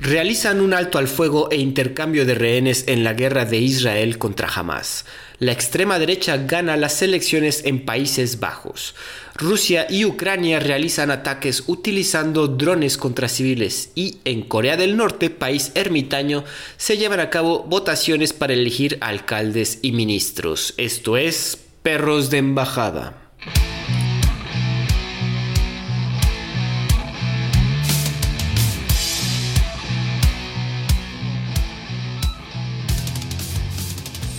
realizan un alto al fuego e intercambio de rehenes en la guerra de Israel contra Hamas. La extrema derecha gana las elecciones en Países Bajos. Rusia y Ucrania realizan ataques utilizando drones contra civiles y en Corea del Norte, país ermitaño, se llevan a cabo votaciones para elegir alcaldes y ministros. Esto es perros de embajada.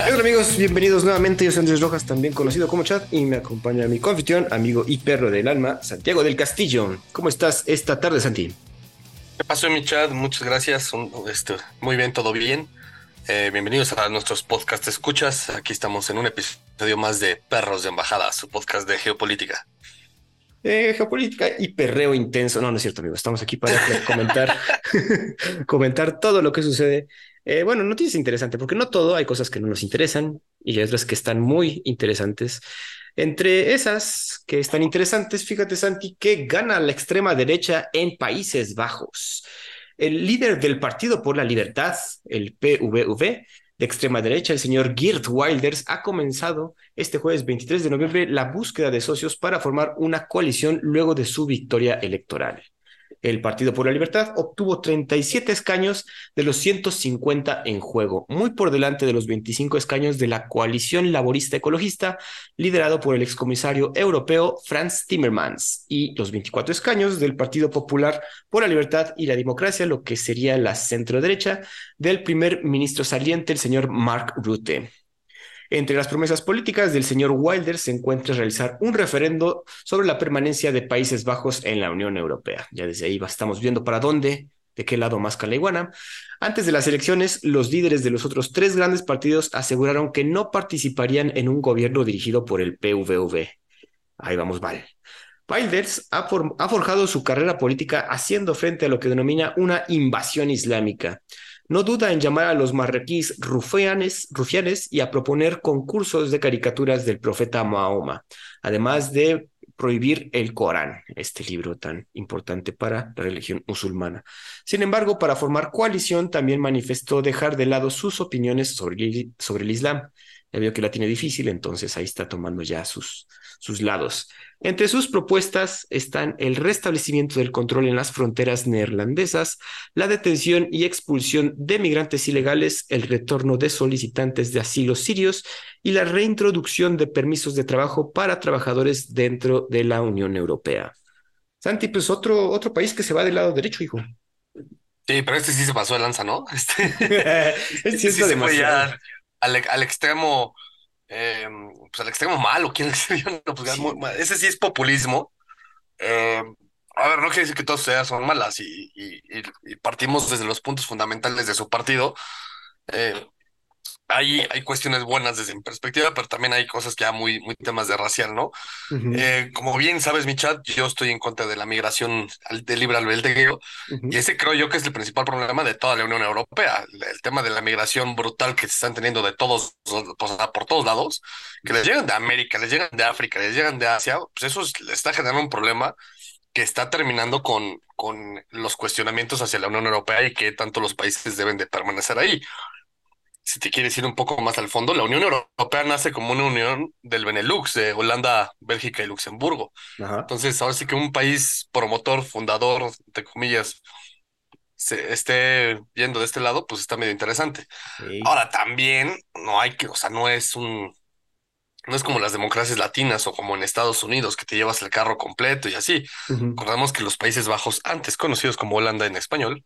Hola amigos, bienvenidos nuevamente. Yo soy Andrés Rojas, también conocido como Chad, y me acompaña mi confitrión, amigo y perro del alma, Santiago del Castillo. ¿Cómo estás esta tarde, Santi? ¿Qué pasó, mi Chad? Muchas gracias. Este, muy bien, todo bien. Eh, bienvenidos a nuestros podcast escuchas. Aquí estamos en un episodio más de Perros de Embajada, su podcast de geopolítica. Eh, geopolítica y perreo intenso. No, no es cierto, amigo. Estamos aquí para comentar, comentar todo lo que sucede eh, bueno, noticias interesantes, porque no todo, hay cosas que no nos interesan y hay otras que están muy interesantes. Entre esas que están interesantes, fíjate Santi, que gana la extrema derecha en Países Bajos. El líder del Partido por la Libertad, el PVV, de extrema derecha, el señor Geert Wilders, ha comenzado este jueves 23 de noviembre la búsqueda de socios para formar una coalición luego de su victoria electoral. El Partido por la Libertad obtuvo 37 escaños de los 150 en juego, muy por delante de los 25 escaños de la coalición laborista ecologista liderado por el excomisario europeo Franz Timmermans y los 24 escaños del Partido Popular por la Libertad y la Democracia, lo que sería la centro derecha del primer ministro saliente, el señor Mark Rutte. Entre las promesas políticas del señor Wilder se encuentra realizar un referendo sobre la permanencia de Países Bajos en la Unión Europea. Ya desde ahí estamos viendo para dónde, de qué lado más la iguana. Antes de las elecciones, los líderes de los otros tres grandes partidos aseguraron que no participarían en un gobierno dirigido por el PVV. Ahí vamos, vale. Wilders ha, forjado su carrera política haciendo frente a lo que denomina una invasión islámica. No duda en llamar a los marroquíes rufianes, y a proponer concursos de caricaturas del profeta Mahoma, además de prohibir el Corán, este libro tan importante para la religión musulmana. Sin embargo, para formar coalición también manifestó dejar de lado sus opiniones sobre, el Islam. Ya veo que la tiene difícil, entonces ahí está tomando ya sus lados. Entre sus propuestas están el restablecimiento del control en las fronteras neerlandesas, la detención y expulsión de migrantes ilegales, el retorno de solicitantes de asilo sirios y la reintroducción de permisos de trabajo para trabajadores dentro de la Unión Europea. Santi, pues otro, otro país que se va del lado derecho, hijo. Sí, pero este sí se pasó de lanza, ¿no? Este, este sí, se fue ya al, al extremo eh, pues al extremo malo, ¿quién pues, ese sí es populismo. Eh, a ver, no quiere decir que todas ideas son malas y, y, partimos desde los puntos fundamentales de su partido. Eh, hay, hay cuestiones buenas desde mi perspectiva, pero también hay cosas que ya muy, muy temas de racial, ¿no? Eh, como bien sabes, mi chat, yo estoy en contra de la migración de libre albedrío, y ese creo yo que es el principal problema de toda la Unión Europea, el, tema de la migración brutal que se están teniendo de todos, pues, por todos lados, que les llegan de América, les llegan de África, les llegan de Asia, pues eso le está generando un problema que está terminando con, con los cuestionamientos hacia la Unión Europea y que tanto los países deben de permanecer ahí si te quieres ir un poco más al fondo, la Unión Europea nace como una unión del Benelux, de Holanda, Bélgica y Luxemburgo. Entonces, ahora sí que un país promotor, fundador, de comillas, se esté yendo de este lado, pues está medio interesante. Ahora, también no hay que, o sea, no es un, no es como las democracias latinas o como en Estados Unidos, que te llevas el carro completo y así. Recordemos que los Países Bajos, antes conocidos como Holanda en español,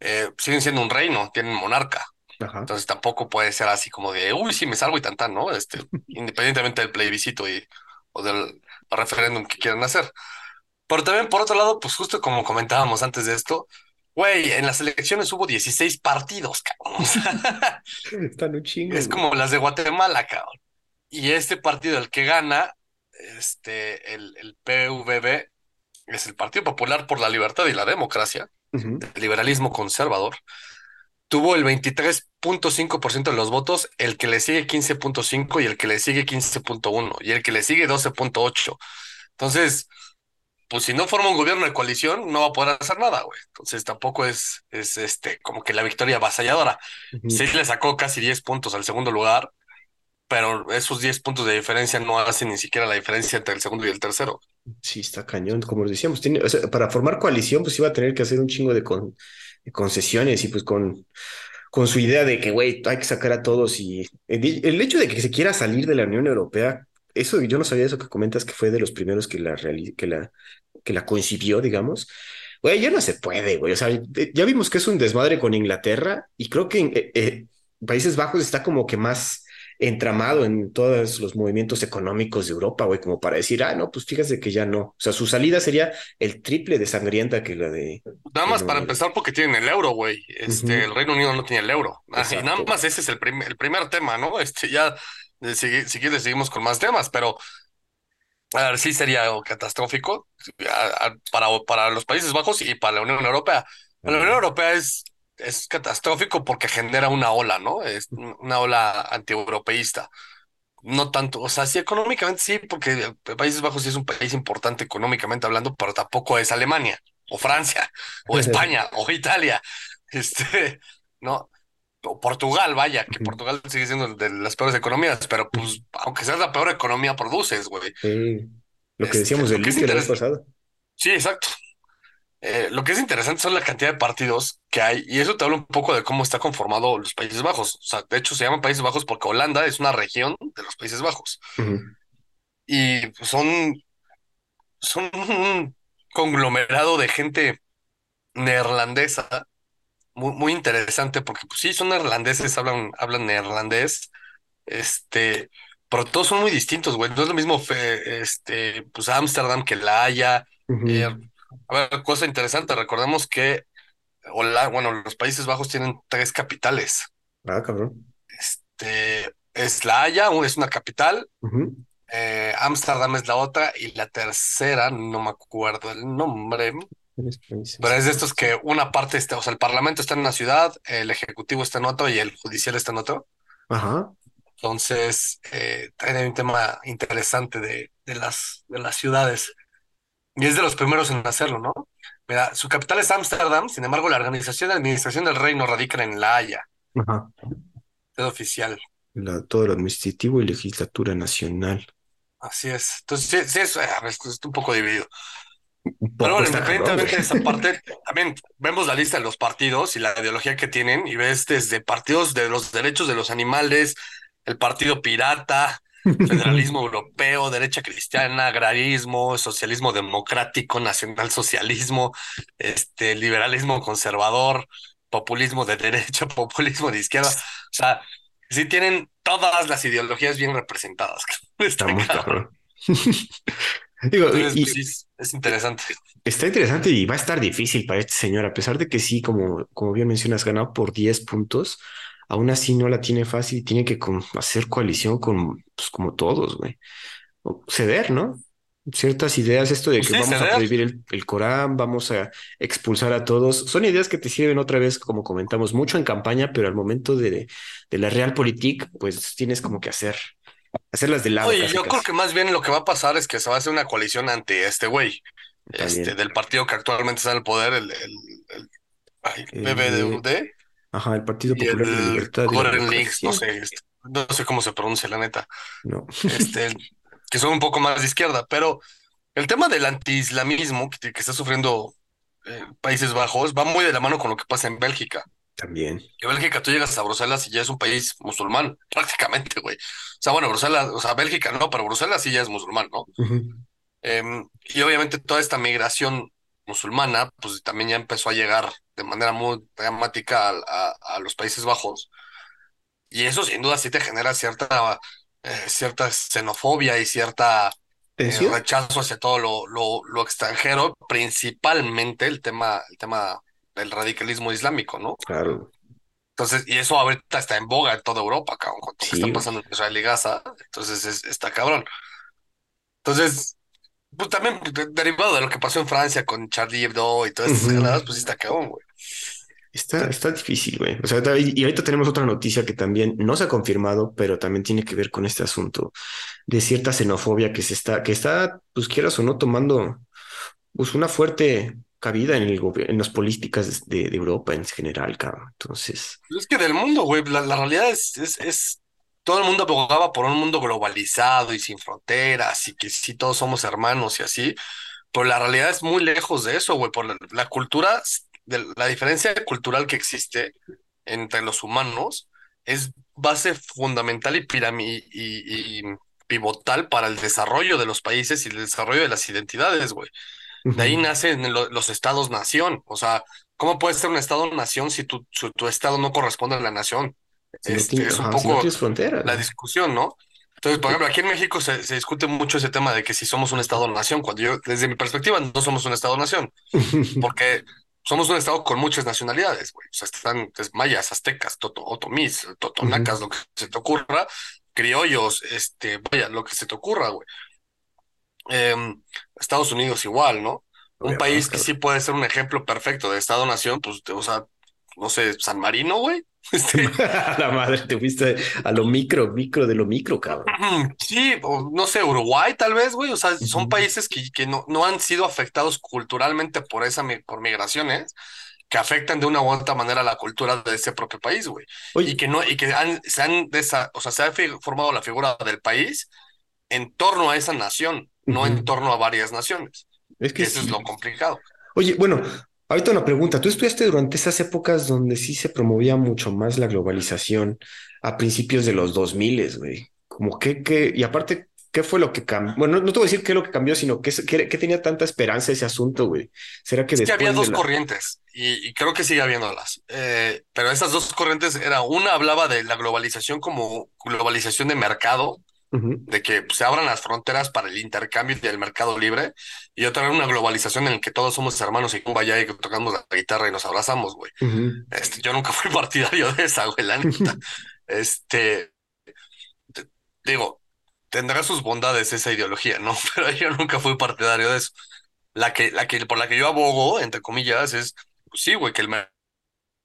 eh, siguen siendo un reino, tienen monarca. Entonces tampoco puede ser así como de, uy, sí, me salgo y tan, ¿no? Este, independientemente del plebiscito y, o del referéndum que quieran hacer. Pero también, por otro lado, pues justo como comentábamos antes de esto, güey, en las elecciones hubo 16 partidos, cabrón. Están un chingo. Es como las de Guatemala, cabrón. Y este partido, el que gana, este, el, el PVB, es el Partido Popular por la Libertad y la Democracia, el liberalismo conservador tuvo el 23.5% de los votos, el que le sigue 15.5 y el que le sigue 15.1 y el que le sigue 12.8. Entonces, pues si no forma un gobierno de coalición, no va a poder hacer nada, güey. Entonces tampoco es, es este, como que la victoria avasalladora. Sí le sacó casi 10 puntos al segundo lugar, pero esos 10 puntos de diferencia no hacen ni siquiera la diferencia entre el segundo y el tercero. Sí, está cañón, como decíamos, tiene, para formar coalición, pues iba a tener que hacer un chingo de, concesiones y pues con, con su idea de que, güey, hay que sacar a todos y el, hecho de que se quiera salir de la Unión Europea, eso yo no sabía eso que comentas que fue de los primeros que la, que la, que la coincidió, digamos. Güey, ya no se puede, güey. O sea, ya vimos que es un desmadre con Inglaterra y creo que en eh, eh, Países Bajos está como que más entramado en todos los movimientos económicos de Europa, güey, como para decir, ah, no, pues fíjate que ya no. O sea, su salida sería el triple de sangrienta que la de. Nada más para empezar, porque tienen el euro, güey. Este, el Reino Unido no tiene el euro. Ah, y nada más ese es el, el primer tema, ¿no? Este, ya, si, si quieres, seguimos con más temas, pero. A ver, sí sería catastrófico para, para los Países Bajos y para la Unión Europea. La Unión Europea es es catastrófico porque genera una ola, ¿no? Es una ola antieuropeísta. No tanto, o sea, sí económicamente sí, porque Países Bajos sí es un país importante económicamente hablando, pero tampoco es Alemania, o Francia, o España, o Italia, este, ¿no? O Portugal, vaya, que Portugal sigue siendo de las peores economías, pero pues, aunque seas la peor economía, produces, güey. Sí. Lo que decíamos este, del litio pasado. Sí, exacto. Eh, lo que es interesante son la cantidad de partidos que hay, y eso te habla un poco de cómo está conformado los Países Bajos. O sea, de hecho se llaman Países Bajos porque Holanda es una región de los Países Bajos. Y son, son un conglomerado de gente neerlandesa muy, muy interesante, porque pues sí, son neerlandeses, hablan, hablan neerlandés, este, pero todos son muy distintos, güey. No es lo mismo este, pues Ámsterdam que La Haya. A ver, cosa interesante, recordemos que hola, bueno, los Países Bajos tienen tres capitales. Ah, cabrón. Este, es La Haya, es una capital, eh, Ámsterdam es la otra, y la tercera, no me acuerdo el nombre, pero es de estos que una parte está, o sea, el Parlamento está en una ciudad, el Ejecutivo está en otro y el Judicial está en otro. Ajá. Entonces, eh, hay un tema interesante de, de, las, de las ciudades. Y es de los primeros en hacerlo, ¿no? Mira, su capital es Ámsterdam, sin embargo, la organización de administración del reino radica en La Haya. Ajá. Es oficial. La, todo lo administrativo y legislatura nacional. Así es. Entonces, sí, es, un poco dividido. Pero bueno, independientemente de esa parte, también vemos la lista de los partidos y la ideología que tienen, y ves desde partidos de los derechos de los animales, el partido pirata, federalismo europeo, derecha cristiana, agrarismo, socialismo democrático, nacionalsocialismo, este, liberalismo conservador, populismo de derecha, populismo de izquierda. O sea, sí tienen todas las ideologías bien representadas. Está muy cabrón. Digo, pues, es interesante. Está interesante y va a estar difícil para este señor, a pesar de que sí, como, como bien mencionas, ganado por 10 puntos aún así no la tiene fácil y tiene que hacer coalición con, pues, como todos, güey. O ceder, ¿no? Ciertas ideas, esto de que vamos a prohibir el, Corán, vamos a expulsar a todos, son ideas que te sirven otra vez, como comentamos, mucho en campaña, pero al momento de, de la realpolitik, pues tienes como que hacer, hacerlas de lado. Oye, yo creo que más bien lo que va a pasar es que se va a hacer una coalición ante este güey, este, del partido que actualmente está en el poder, el, el, el, Ajá, el Partido Popular de la Libertad. no sé, no sé cómo se pronuncia, la neta. No. Este, que son un poco más de izquierda, pero el tema del antiislamismo que, que está sufriendo eh, Países Bajos va muy de la mano con lo que pasa en Bélgica. También. En Bélgica tú llegas a Bruselas y ya es un país musulmán, prácticamente, güey. O sea, bueno, Bruselas, o sea, Bélgica no, pero Bruselas sí ya es musulmán, ¿no? Em, y obviamente toda esta migración musulmana, pues también ya empezó a llegar de manera muy dramática a, los Países Bajos. Y eso sin duda sí te genera cierta, eh, cierta xenofobia y cierta eh, rechazo hacia todo lo, lo, extranjero, principalmente el tema, el tema del radicalismo islámico, ¿no? Claro. Entonces, y eso ahorita está en boga en toda Europa, cabrón, con todo que está pasando en Israel y Gaza, entonces está cabrón. Entonces, pues también derivado de lo que pasó en Francia con Charlie Hebdo y todas estas uh pues sí está cabrón, güey. Está, está difícil, güey. O sea, y ahorita tenemos otra noticia que también no se ha confirmado, pero también tiene que ver con este asunto de cierta xenofobia que se está, que está, pues quieras o no, tomando pues, una fuerte cabida en, el en las políticas de, Europa en general, cabrón. Entonces. Es que del mundo, güey, la, realidad es, es, es, todo el mundo abogaba por un mundo globalizado y sin fronteras y que sí todos somos hermanos y así. Pero la realidad es muy lejos de eso, güey, por la, cultura, de, la diferencia cultural que existe entre los humanos es base fundamental y, y, y, pivotal para el desarrollo de los países y el desarrollo de las identidades, güey. De ahí nacen los estados-nación. O sea, ¿cómo puede ser un estado-nación si tu, tu estado no corresponde a la nación? Este, es un poco la discusión, ¿no? Entonces, por ejemplo, aquí en México se, se, discute mucho ese tema de que si somos un Estado-nación, cuando yo, desde mi perspectiva, no somos un Estado-nación, porque somos un Estado con muchas nacionalidades, güey. O sea, están mayas, aztecas, toto, otomís, totonacas, lo que se te ocurra, criollos, este, vaya, lo que se te ocurra, güey. Em, Estados Unidos igual, ¿no? Un país que sí puede ser un ejemplo perfecto de Estado-nación, pues, o sea, no sé, San Marino, güey. Este... la madre, te fuiste a lo micro, micro de lo micro, cabrón. Sí, o no sé, Uruguay tal vez, güey. O sea, son países que, que no, no han sido afectados culturalmente por esa por migraciones que afectan de una u otra manera la cultura de ese propio país, güey. Y que no, y que han, se han o sea, se ha formado la figura del país en torno a esa nación, no en torno a varias naciones. Es que eso es lo complicado. Oye, bueno, Ahorita una pregunta, tú estudiaste durante esas épocas donde sí se promovía mucho más la globalización a principios de los 2000, güey. Como que, que, y aparte, ¿qué fue lo que cambió? Bueno, no, te voy a decir qué es lo que cambió, sino que, que, tenía tanta esperanza ese asunto, güey. ¿Será que es que había dos corrientes y, creo que sigue habiéndolas. Eh, pero esas dos corrientes era una hablaba de la globalización como globalización de mercado, de que se abran las fronteras para el intercambio y el mercado libre, y otra vez una globalización en la que todos somos hermanos y vaya y tocamos la guitarra y nos abrazamos, güey. este, yo nunca fui partidario de esa, güey, la neta. este, digo, tendrá sus bondades esa ideología, ¿no? Pero yo nunca fui partidario de eso. La que, la que, por la que yo abogo, entre comillas, es, pues sí, güey, que el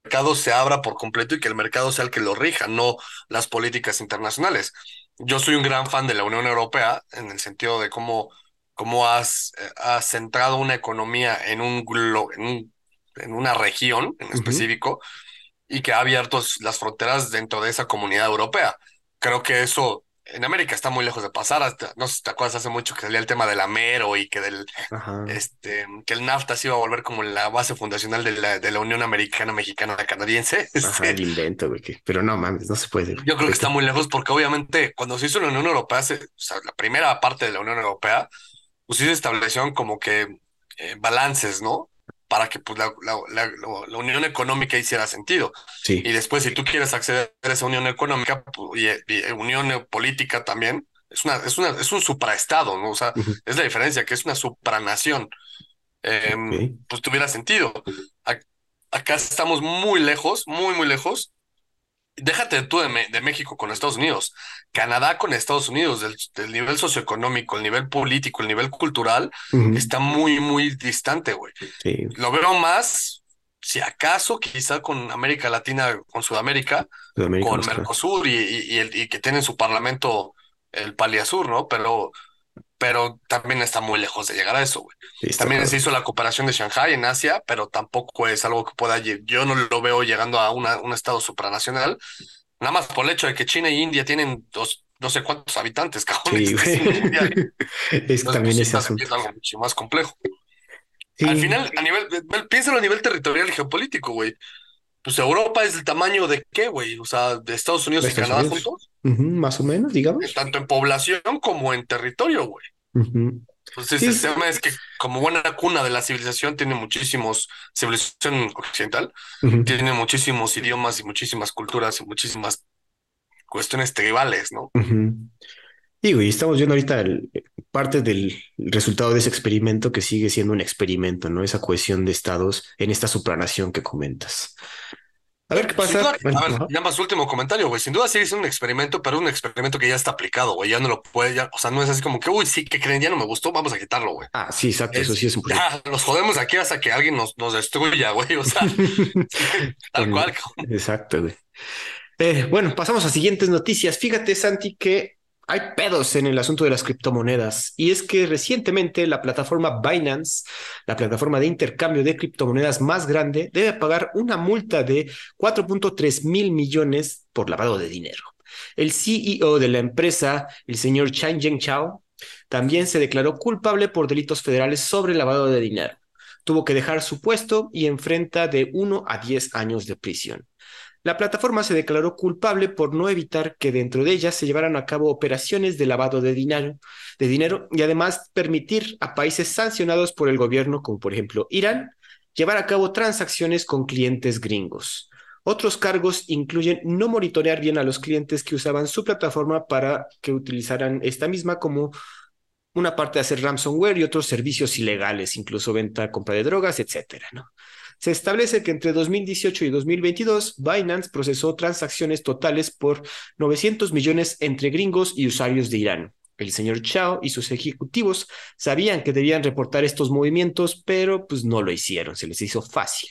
mercado se abra por completo y que el mercado sea el que lo rija, no las políticas internacionales yo soy un gran fan de la Unión Europea en el sentido de cómo, cómo has, has centrado una economía en, un, en, en una región en específico y que ha abierto las fronteras dentro de esa comunidad europea. Creo que eso en América está muy lejos de pasar. Hasta, no sé si te acuerdas hace mucho que salía el tema del Amero y que del este que el NAFTA se iba a volver como la base fundacional de la, de la Unión Americana Mexicana Canadiense. Ajá, el invento, güey. Pero no mames, no se puede. Yo creo que está muy lejos porque obviamente cuando se hizo la Unión Europea, o sea, la primera parte de la Unión Europea, pues sí se establecieron como que eh, balances, ¿no? Para que pues, la, la, la, unión económica hiciera sentido. Sí. Y después, si tú quieres acceder a esa unión económica pues, y, unión política también, es, una, es, una, es un supraestado, ¿no? O sea, es la diferencia, que es una supranación. Em, pues tuviera sentido. Acá estamos muy lejos, muy, muy lejos déjate tú de, México con Estados Unidos, Canadá con Estados Unidos, del, nivel socioeconómico, el nivel político, el nivel cultural, está muy, muy distante, güey. Lo veo más, si acaso, quizá con América Latina, con Sudamérica, con Mercosur y, el, y que tienen su parlamento el Paliasur, ¿no? Pero pero también está muy lejos de llegar a eso, güey. también se hizo la cooperación de Shanghai en Asia, pero tampoco es algo que pueda, yo no lo veo llegando a una, un estado supranacional, nada más por el hecho de que China y India tienen dos, no sé cuántos habitantes, cabrón. Sí, es también pues, ese asunto. Es algo mucho más complejo. Al final, a nivel, piénsalo a nivel territorial y geopolítico, güey. Pues Europa es el tamaño de qué, güey? O sea, de Estados Unidos y Canadá juntos. más o menos, digamos. Tanto en población como en territorio, güey. Entonces, el tema es que como buena cuna de la civilización tiene muchísimos, civilización occidental, tiene muchísimos idiomas y muchísimas culturas y muchísimas cuestiones tribales, ¿no? Digo, y estamos viendo ahorita parte del resultado de ese experimento que sigue siendo un experimento, ¿no? Esa cohesión de estados en esta supranación que comentas. A ver qué pasa. a ver, ya más último comentario, güey. Sin duda sigue siendo un experimento, pero un experimento que ya está aplicado, güey. Ya no lo puede, ya, o sea, no es así como que, uy, sí, que creen, ya no me gustó, vamos a quitarlo, güey. Ah, sí, exacto, eso sí es un Ya, nos jodemos aquí hasta que alguien nos, nos destruya, güey. O sea, tal cual. Exacto, güey. Eh, bueno, pasamos a siguientes noticias. Fíjate, Santi, que hay pedos en el asunto de las criptomonedas y es que recientemente la plataforma Binance, la plataforma de intercambio de criptomonedas más grande, debe pagar una multa de 4.3 mil millones por lavado de dinero. El CEO de la empresa, el señor Chang Chao, también se declaró culpable por delitos federales sobre lavado de dinero. Tuvo que dejar su puesto y enfrenta de 1 a 10 años de prisión. La plataforma se declaró culpable por no evitar que dentro de ella se llevaran a cabo operaciones de lavado de dinero, de dinero y además permitir a países sancionados por el gobierno, como por ejemplo Irán, llevar a cabo transacciones con clientes gringos. Otros cargos incluyen no monitorear bien a los clientes que usaban su plataforma para que utilizaran esta misma como una parte de hacer ransomware y otros servicios ilegales, incluso venta, compra de drogas, etcétera, ¿no? Se establece que entre 2018 y 2022, Binance procesó transacciones totales por 900 millones entre gringos y usuarios de Irán. El señor Chao y sus ejecutivos sabían que debían reportar estos movimientos, pero pues no lo hicieron, se les hizo fácil.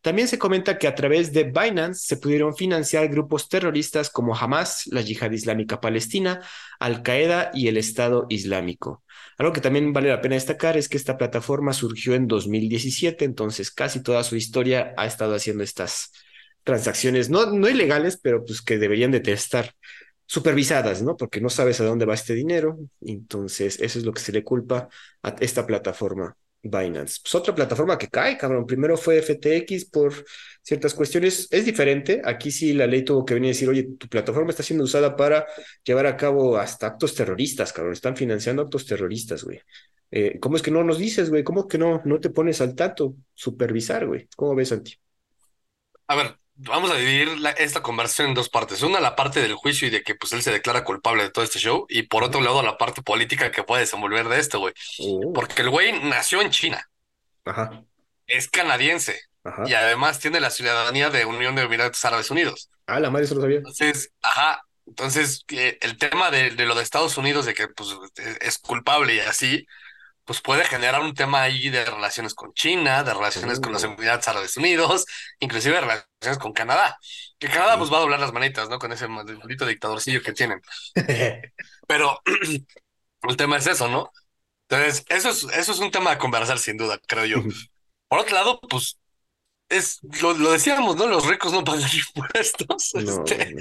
También se comenta que a través de Binance se pudieron financiar grupos terroristas como Hamas, la Yihad Islámica Palestina, Al Qaeda y el Estado Islámico. Algo que también vale la pena destacar es que esta plataforma surgió en 2017, entonces casi toda su historia ha estado haciendo estas transacciones, no, no ilegales, pero pues que deberían de estar supervisadas, ¿no? Porque no sabes a dónde va este dinero, entonces eso es lo que se le culpa a esta plataforma. Binance. Pues otra plataforma que cae, cabrón. Primero fue FTX por ciertas cuestiones. Es diferente. Aquí sí la ley tuvo que venir a decir, oye, tu plataforma está siendo usada para llevar a cabo hasta actos terroristas, cabrón. Están financiando actos terroristas, güey. Eh, ¿Cómo es que no nos dices, güey? ¿Cómo que no, no te pones al tanto? Supervisar, güey. ¿Cómo ves, Santi? A ver, vamos a dividir esta conversación en dos partes. Una, la parte del juicio y de que pues él se declara culpable de todo este show. Y por otro lado, la parte política que puede desenvolver de esto, güey. Oh. Porque el güey nació en China. Ajá. Es canadiense. Ajá. Y además tiene la ciudadanía de Unión de Emiratos Árabes Unidos. Ah, la madre se lo sabía. Entonces, ajá. Entonces, eh, el tema de, de, lo de Estados Unidos, de que pues, es culpable y así, pues puede generar un tema ahí de relaciones con China, de relaciones con los Emiratos Árabes Unidos, inclusive relaciones con Canadá. Que Canadá pues va a doblar las manitas, ¿no? Con ese maldito dictadorcillo que tienen. Pero el tema es eso, ¿no? Entonces, eso es, eso es un tema de conversar sin duda, creo yo. Por otro lado, pues, es, lo, decíamos, ¿no? Los ricos no pagan impuestos. Este,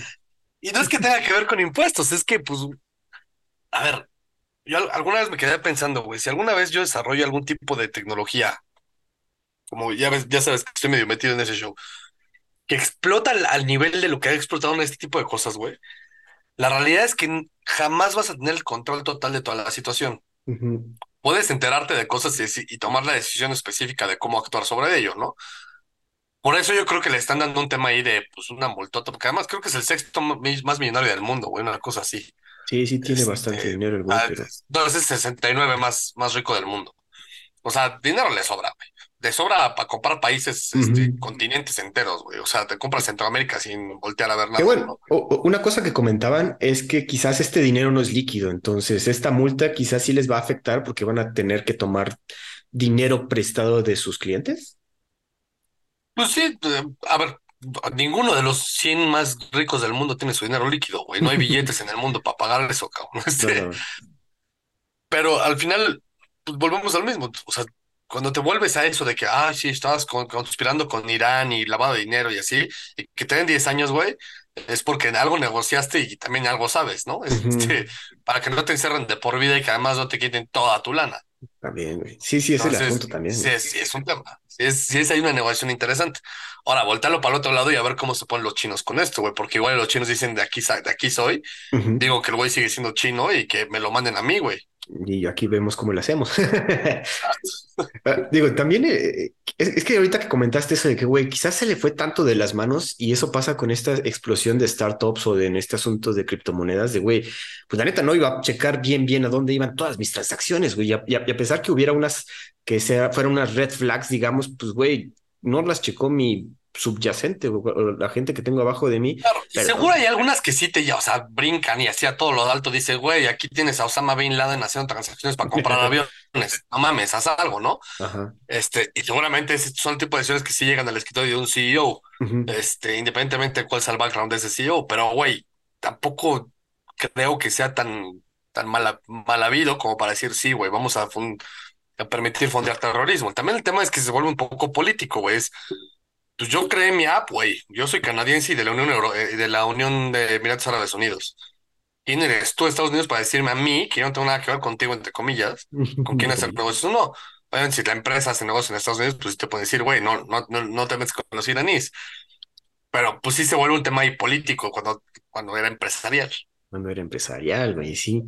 y no es que tenga que ver con impuestos, es que, pues, a ver, yo alguna vez me quedé pensando, güey, si alguna vez yo desarrollo algún tipo de tecnología, como ya ves, ya sabes que estoy medio metido en ese show, que explota al, nivel de lo que ha explotado en este tipo de cosas, güey. La realidad es que jamás vas a tener el control total de toda la situación. Puedes enterarte de cosas y, tomar la decisión específica de cómo actuar sobre ello, ¿no? Por eso yo creo que le están dando un tema ahí de pues una multota, porque además creo que es el sexto más millonario del mundo, güey, una cosa así. Sí, sí tiene bastante este, dinero el güey, ah, pero... Entonces es 69 más, más rico del mundo. O sea, dinero le sobra, güey. Le sobra para comprar países, este, continentes enteros, güey. O sea, te compras Centroamérica sin voltear a ver nada. bueno, una cosa que comentaban es que quizás este dinero no es líquido, entonces esta multa quizás sí les va a afectar porque van a tener que tomar dinero prestado de sus clientes. Pues sí, eh, a ver, ninguno de los 100 más ricos del mundo tiene su dinero líquido, güey. No hay billetes en el mundo para pagar eso, cabrón. Este, pero al final, pues volvemos al mismo. O sea, cuando te vuelves a eso de que, ah, sí, estabas conspirando con Irán y lavado de dinero y así, y que te den 10 años, güey, es porque algo negociaste y también algo sabes, ¿no? Este, para que no te encierren de por vida y que además no te quiten toda tu lana. También, güey. Sí, sí, es el asunto también. Sí, sí, es un tema. Sí, es, sí, es hay una negociación interesante. Ahora, voltearlo para el otro lado y a ver cómo se ponen los chinos con esto, güey, porque igual los chinos dicen de aquí, de aquí soy. Digo que el güey sigue siendo chino y que me lo manden a mí, güey. Y aquí vemos cómo lo hacemos. Ah, digo, también eh, es, que ahorita que comentaste eso de que, güey, quizás se le fue tanto de las manos y eso pasa con esta explosión de startups o de en este asunto de criptomonedas, de, güey, pues la neta no iba a checar bien, bien a dónde iban todas mis transacciones, güey, y, a, pesar que hubiera unas que sea, fueran unas red flags, digamos, pues, güey, no las checó mi subyacente o, la gente que tengo abajo de mí. Claro, seguro hay algunas que sí te, ya, o sea, brincan y así a todo lo alto dice, güey, aquí tienes a Osama Bin Laden haciendo transacciones para comprar aviones. No mames, haz algo, ¿no? Este, y seguramente son el tipo de decisiones que sí llegan al escritorio de un CEO, este, independientemente de cuál sea el background de ese CEO, pero güey, tampoco creo que sea tan, tan mal, mal habido como para decir, sí, güey, vamos a, a permitir fondear terrorismo. También el tema es que se vuelve un poco político, güey. pues yo creé mi app, güey. Yo soy canadiense y de la Unión Euro eh, de la Unión de Emiratos Árabes Unidos. ¿Quién eres tú, Estados Unidos, para decirme a mí que yo no tengo nada que ver contigo, entre comillas, con quién hacer negocios? No, Obviamente, si la empresa hace negocios en Estados Unidos, pues te puede decir, güey, no, no, no, no te metes con los iraníes. Pero pues sí se vuelve un tema ahí político cuando, cuando era empresarial. Cuando era empresarial, güey, sí.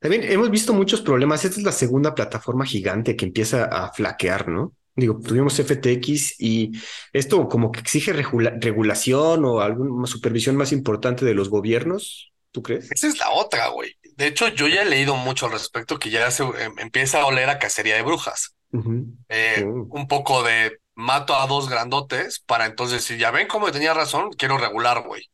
También hemos visto muchos problemas. Esta es la segunda plataforma gigante que empieza a flaquear, ¿no? Digo, tuvimos FTX y esto como que exige regulación o alguna supervisión más importante de los gobiernos, ¿tú crees? Esa es la otra, güey. De hecho, yo ya he leído mucho al respecto que ya se em, empieza a oler a cacería de brujas. Eh, oh. Un poco de mato a dos grandotes para entonces decir, ya ven cómo tenía razón, quiero regular, güey.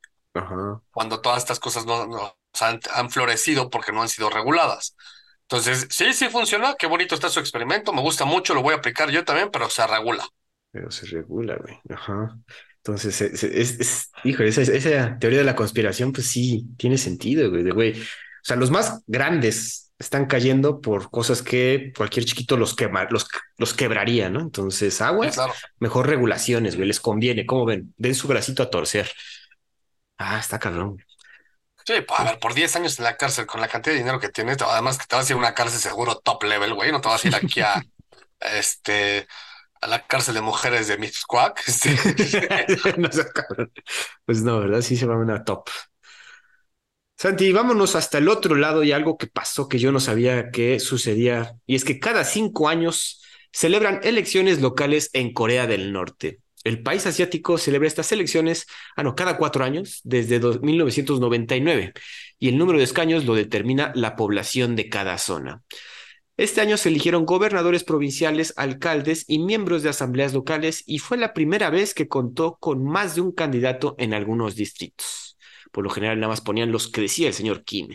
Cuando todas estas cosas no, han, florecido porque no han sido reguladas. Entonces, sí, sí funciona, qué bonito está su experimento, me gusta mucho, lo voy a aplicar yo también, pero se regula. Pero se regula, güey. Ajá. Entonces, es, esa, esa, teoría de la conspiración, pues sí, tiene sentido, güey, de güey. O sea, los más grandes están cayendo por cosas que cualquier chiquito los, quema, los, los quebraría, ¿no? Entonces, aguas, mejor regulaciones, güey, les conviene. ¿Cómo ven? Den su bracito a torcer. Ah, está cabrón. Sí, pues, a ver, por 10 años en la cárcel con la cantidad de dinero que tienes, además que te vas a ir a una cárcel seguro top level, güey, no te vas a ir aquí a, este, a la cárcel de mujeres de Miss Quack. Este. pues no, ¿verdad? Sí se va a una top. Santi, vámonos hasta el otro lado y algo que pasó que yo no sabía que sucedía, y es que cada cinco años celebran elecciones locales en Corea del Norte. El país asiático celebra estas elecciones, ah, no, cada cuatro años, desde 1999, y el número de escaños lo determina la población de cada zona. Este año se eligieron gobernadores provinciales, alcaldes y miembros de asambleas locales, y fue la primera vez que contó con más de un candidato en algunos distritos. Por lo general nada más ponían los que decía el señor Kim.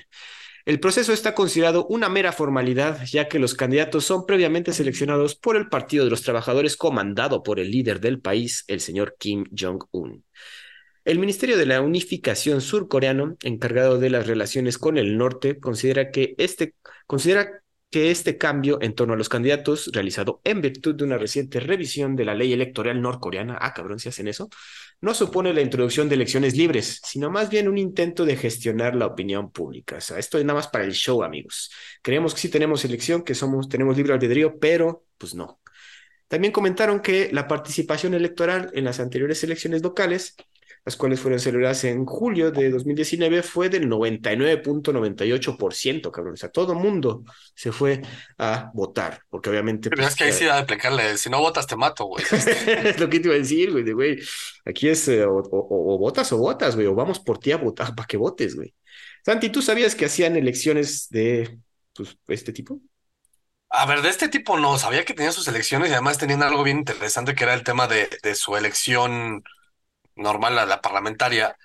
El proceso está considerado una mera formalidad, ya que los candidatos son previamente seleccionados por el Partido de los Trabajadores comandado por el líder del país, el señor Kim Jong-un. El Ministerio de la Unificación surcoreano, encargado de las relaciones con el norte, considera que este, considera que este cambio en torno a los candidatos, realizado en virtud de una reciente revisión de la ley electoral norcoreana, ah, cabrón, si hacen eso, no supone la introducción de elecciones libres, sino más bien un intento de gestionar la opinión pública. O sea, esto es nada más para el show, amigos. Creemos que sí tenemos elección, que somos, tenemos libre albedrío, pero pues no. También comentaron que la participación electoral en las anteriores elecciones locales las cuales fueron celebradas en julio de 2019, fue del 99.98%, cabrón. O sea, todo mundo se fue a votar, porque obviamente... Pero es pues, que ahí sí a aplicarle, si no votas te mato, güey. es lo que te iba a decir, güey, de, güey, aquí es eh, o, votas o votas, güey, o vamos por ti a votar para que votes, güey. Santi, ¿tú sabías que hacían elecciones de pues, este tipo? A ver, de este tipo no, sabía que tenían sus elecciones y además tenían algo bien interesante que era el tema de, de su elección normal, a la parlamentaria,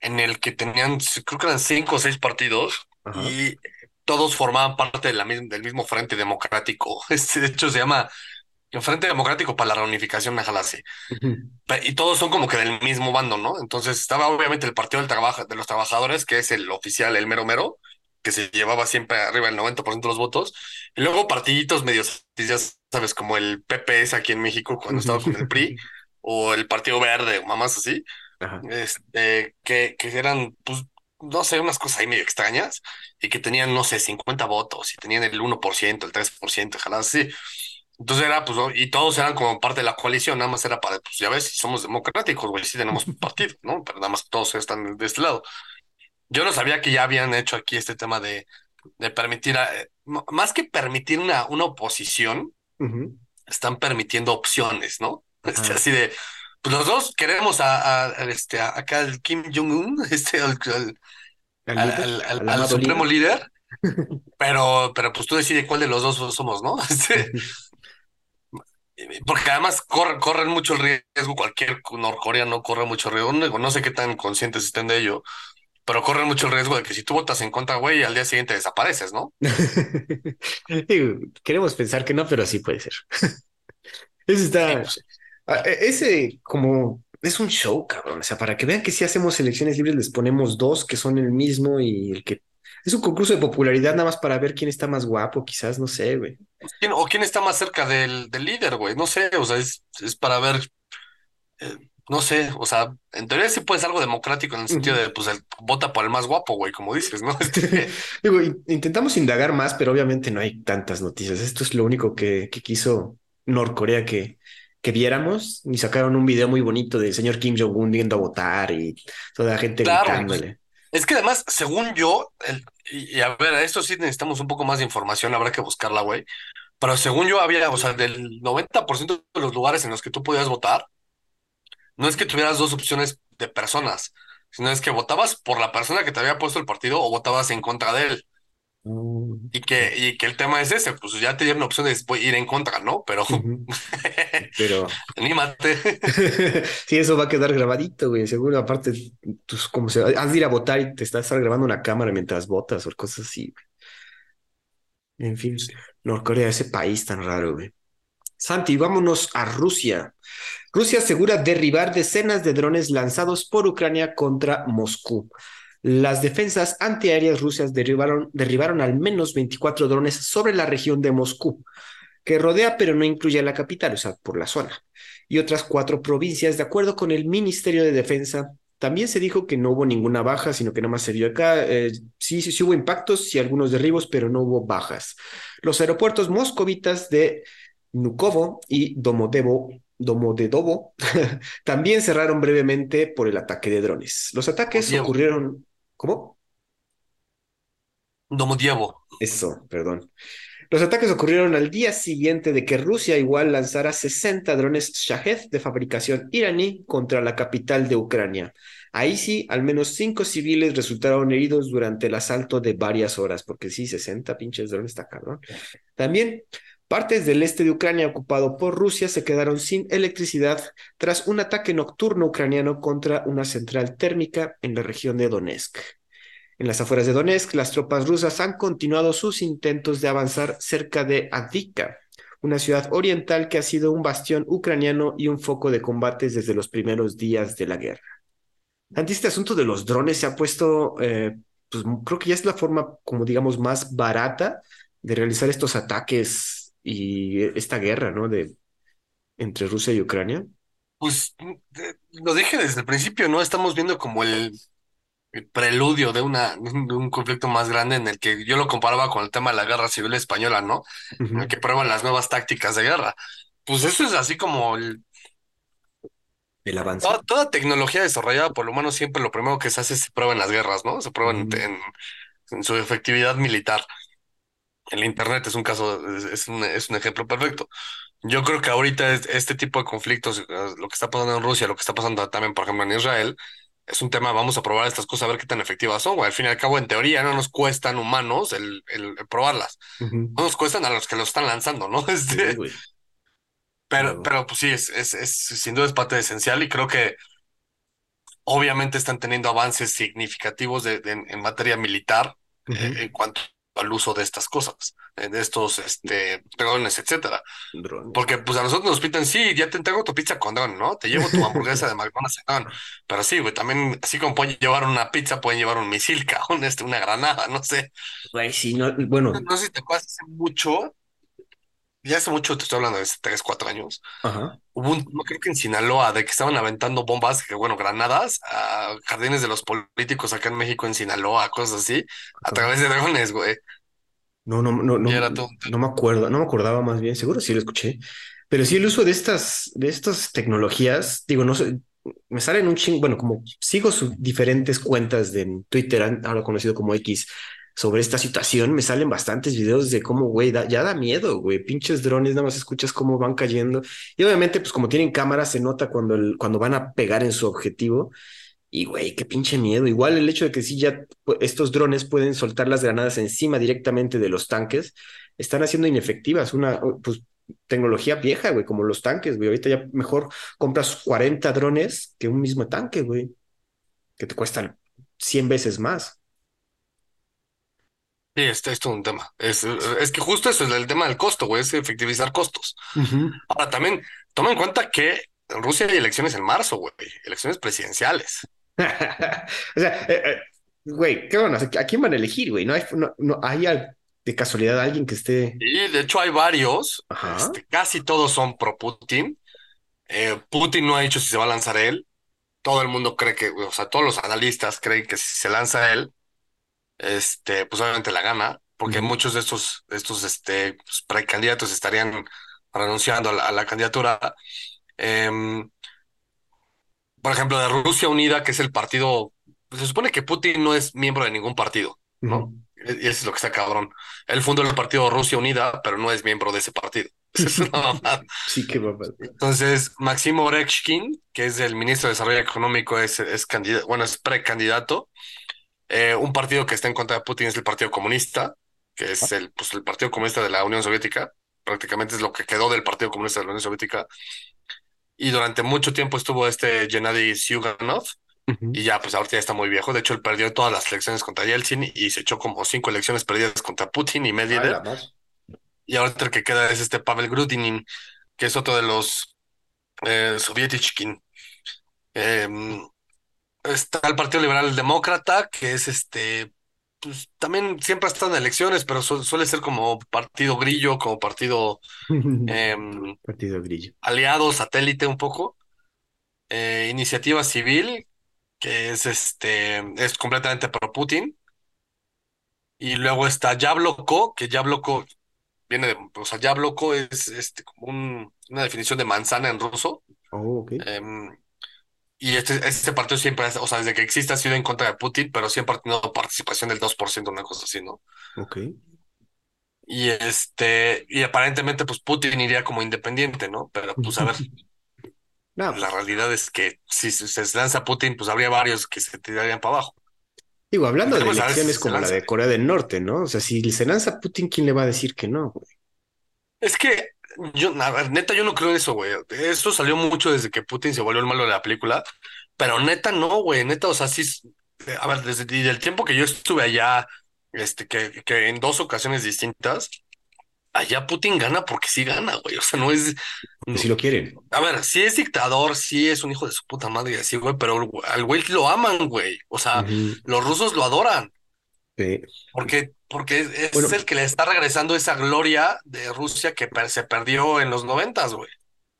en el que tenían, creo que eran cinco o seis partidos y todos formaban parte de la, del mismo Frente Democrático. Este, de hecho, se llama el Frente Democrático para la Reunificación Najalase. Y todos son como que del mismo bando, ¿no? Entonces estaba obviamente el Partido del Trabajo, de los Trabajadores, que es el oficial, el mero mero, que se llevaba siempre arriba del 90% de los votos. Y luego partiditos medios, ya sabes, como el PPS aquí en México, cuando estaba con el PRI. o el Partido Verde, o mamás así, este, que, que eran, pues, no sé, unas cosas ahí medio extrañas, y que tenían, no sé, 50 votos, y tenían el 1%, el 3%, ojalá así. Entonces era, pues, y todos eran como parte de la coalición, nada más era para, pues, ya ves, si somos democráticos, güey, sí tenemos partido, ¿no? Pero nada más todos están de este lado. Yo no sabía que ya habían hecho aquí este tema de, de permitir, más que permitir una, una oposición, están permitiendo opciones, ¿no? Este, así de, pues los dos queremos a, este, acá al Kim Jong-un, este, al, al, supremo líder, pero, pero pues tú decides cuál de los dos somos, ¿no? Este, porque además corren, corren mucho el riesgo, cualquier norcoreano corre mucho riesgo, no, sé qué tan conscientes estén de ello, pero corren mucho el riesgo de que si tú votas en contra, güey, al día siguiente desapareces, ¿no? Queremos pensar que no, pero sí puede ser. Eso está, pues, ese como es un show, cabrón. O sea, para que vean que si hacemos elecciones libres les ponemos dos que son el mismo y el que Es un concurso de popularidad nada más para ver quién está más guapo, quizás, no sé, güey. O quién está más cerca del, del líder, güey. No sé, o sea, es, es para ver. eh, no sé, o sea, en teoría sí puede ser algo democrático en el sentido de, pues, el, vota por el más guapo, güey, como dices, ¿no? Este, Digo, intentamos indagar más, pero obviamente no hay tantas noticias. Esto es lo único que, que quiso Norcorea que, que viéramos. Y sacaron un video muy bonito del señor Kim Jong-un yendo a votar y toda la gente claro, gritándole. es que además, según yo, el, y, y a ver, a esto sí necesitamos un poco más de información, habrá que buscarla, güey. Pero según yo había, o sea, del 90% de los lugares en los que tú podías votar, no es que tuvieras dos opciones de personas, sino es que votabas por la persona que te había puesto el partido o votabas en contra de él. Mm, Y que, y que el tema es ese, pues ya te dieron opción de ir en contra, ¿no? Pero ujú. Pero anímate. sí, eso va a quedar grabadito, güey. Seguro, aparte, tus, como se, has de ir a votar y te estás grabando una cámara mientras votas o cosas así. En fin. Norcorea, ese país tan raro, güey. Santi, vámonos a Rusia. Rusia asegura derribar decenas de drones lanzados por Ucrania contra Moscú. Las defensas antiaéreas rusas derribaron, derribaron al menos 24 drones sobre la región de Moscú, que rodea pero no incluye a la capital, o sea, por la zona, y otras cuatro provincias, de acuerdo con el Ministerio de Defensa. También se dijo que no hubo ninguna baja, sino que nada más se vio acá. eh, sí, sí, sí hubo impactos, sí algunos derribos, pero no hubo bajas. Los aeropuertos moscovitas de Nukovo y Domodedovo, Domodedovo también cerraron brevemente por el ataque de drones. Los ataques ocurrieron... ¿Cómo? Domodievo. Eso, perdón. Los ataques ocurrieron al día siguiente de que Rusia igual lanzara 60 drones Shahed de fabricación iraní contra la capital de Ucrania. Ahí sí, al menos cinco civiles resultaron heridos durante el asalto de varias horas, porque sí, 60 pinches drones está cabrón. También partes del este de Ucrania ocupado por Rusia se quedaron sin electricidad tras un ataque nocturno ucraniano contra una central térmica en la región de Donetsk. En las afueras de Donetsk, las tropas rusas han continuado sus intentos de avanzar cerca de Avdiivka, una ciudad oriental que ha sido un bastión ucraniano y un foco de combates desde los primeros días de la guerra. Ante este asunto de los drones se ha puesto, eh, pues creo que ya es la forma, como digamos, más barata de realizar estos ataques y esta guerra, ¿no? De entre Rusia y Ucrania. Pues eh, lo dije desde el principio, ¿no? Estamos viendo como el, el preludio de una, de un conflicto más grande en el que yo lo comparaba con el tema de la guerra civil española, ¿no? En el que prueban las nuevas tácticas de guerra. Pues eso es así como el- El avance. toda, toda tecnología desarrollada por el humano siempre lo primero que se hace es se prueba en las guerras, ¿no? Se prueba en su efectividad militar. El Internet es un caso, es, es un, es un ejemplo perfecto. Yo creo que ahorita es- este tipo de conflictos, eh, lo que está pasando en Rusia, lo que está pasando también, por ejemplo, en Israel, es un tema, vamos a probar estas cosas a ver qué tan efectivas son, güey. Al fin y al cabo, en teoría, no nos cuestan humanos el, el, el probarlas. No nos cuestan a los que lo están lanzando, ¿no? Sí, Este, güey. pero, Pero, pero pues sí, es, es, es sin duda es parte esencial y creo que obviamente están teniendo avances significativos de, de- en, en materia militar eh, en cuanto al uso de estas cosas, de estos este, drones, etcétera. Drones, Porque pues a nosotros nos pitan, sí, ya te entrego tu pizza con dron, ¿no? Te llevo tu hamburguesa de McDonald's con. Pero sí, güey, también, así como pueden llevar una pizza, pueden llevar un misil, cabrón, este, una granada, no sé. Güey, sí, no, No, bueno, no sé si te hace mucho, ya hace mucho, te estoy hablando de hace tres, cuatro años, ajá. hubo un, no creo que en Sinaloa, de que estaban aventando bombas, que bueno, granadas, a jardines de los políticos acá en México, en Sinaloa, cosas así, a ajá. través de drones, güey. No, no, no, no, era todo un no me acuerdo, no me acordaba más bien, seguro sí lo escuché, pero sí el uso de estas, de estas tecnologías, digo, no sé, me salen un chingo, bueno, como sigo sus diferentes cuentas de Twitter, ahora conocido como X, sobre esta situación, me salen bastantes videos de cómo, güey, ya da miedo, güey, pinches drones, nada más escuchas cómo van cayendo, y obviamente, pues como tienen cámaras, se nota cuando, cuando van a pegar en su objetivo, y güey, qué pinche miedo. Igual el hecho de que sí ya estos drones pueden soltar las granadas encima directamente de los tanques, están haciendo inefectivas una pues, tecnología vieja, güey, como los tanques, güey. Ahorita ya mejor compras 40 drones que un mismo tanque, güey, que te cuestan 100 veces más. Sí, este es todo un tema. Es, es que justo eso es el tema del costo, güey, es efectivizar costos. Ahora, también toma en cuenta que en Rusia hay elecciones en marzo, güey, elecciones presidenciales. O sea, eh, eh, Güey, ¿qué van a quién van a elegir, güey? No hay, no, hay de casualidad alguien que esté. Y de hecho hay varios, este, casi todos son pro Putin. Eh, Putin no ha dicho si se va a lanzar él. Todo el mundo cree que, o sea, todos los analistas creen que si se lanza él, este, pues obviamente la gana, porque muchos de estos, estos este, pues, precandidatos estarían renunciando a la, candidatura. Em, por ejemplo, de Rusia Unida, que es el partido, pues, se supone que Putin no es miembro de ningún partido, ¿no? Y eso es lo que está cabrón. Él fundó el partido Rusia Unida, pero no es miembro de ese partido. sí, qué Entonces, Maximo Orechkin, que es el ministro de Desarrollo Económico, es, es candidato, bueno, es precandidato. Eh, un partido que está en contra de Putin es el Partido Comunista, que es el, pues, el Partido Comunista de la Unión Soviética. Prácticamente es lo que quedó del Partido Comunista de la Unión Soviética. Y durante mucho tiempo estuvo este Gennady Zyuganov, y ya, pues ahorita ya está muy viejo. De hecho, él perdió todas las elecciones contra Yeltsin y se echó como cinco elecciones perdidas contra Putin y Medvedev. y ahorita el que queda es este Pavel Grudinin, que es otro de los eh, em, está el Partido Liberal Demócrata, que es este, pues también siempre ha estado en elecciones, pero suele ser como partido grillo, como partido, em, partido grillo. Aliado, satélite un poco. Eh, iniciativa Civil, que es este, es completamente pro Putin. Y luego está Yabloko, que Yabloko viene de, o sea, Yabloko es este, como una definición de manzana en ruso. Oh, em, y este, este partido siempre, o sea, desde que existe ha sido en contra de Putin, pero siempre ha tenido participación del 2%, una cosa así, ¿no? Ok. Y este, y aparentemente, pues Putin iría como independiente, ¿no? Pero pues a ver, La pues realidad es que si se lanza Putin, pues habría varios que se tirarían para abajo. Digo, hablando de elecciones como la de Corea del Norte, ¿no? O sea, si se lanza Putin, ¿quién le va a decir que no, güey? Es que yo, neta, yo no creo en eso, güey. Esto salió mucho desde que Putin se volvió el malo de la película, pero neta no, güey. Neta, o sea, sí. A ver, desde el tiempo que yo estuve allá, este, que, que en dos ocasiones distintas, allá Putin gana porque sí gana, güey. O sea, no es. Si lo quieren. A ver, sí es dictador, sí es un hijo de su puta madre y así, güey, pero al güey lo aman, güey. O sea, los rusos lo adoran. Sí. Porque, porque es, el que le está regresando esa gloria de Rusia que se perdió en los noventas, güey.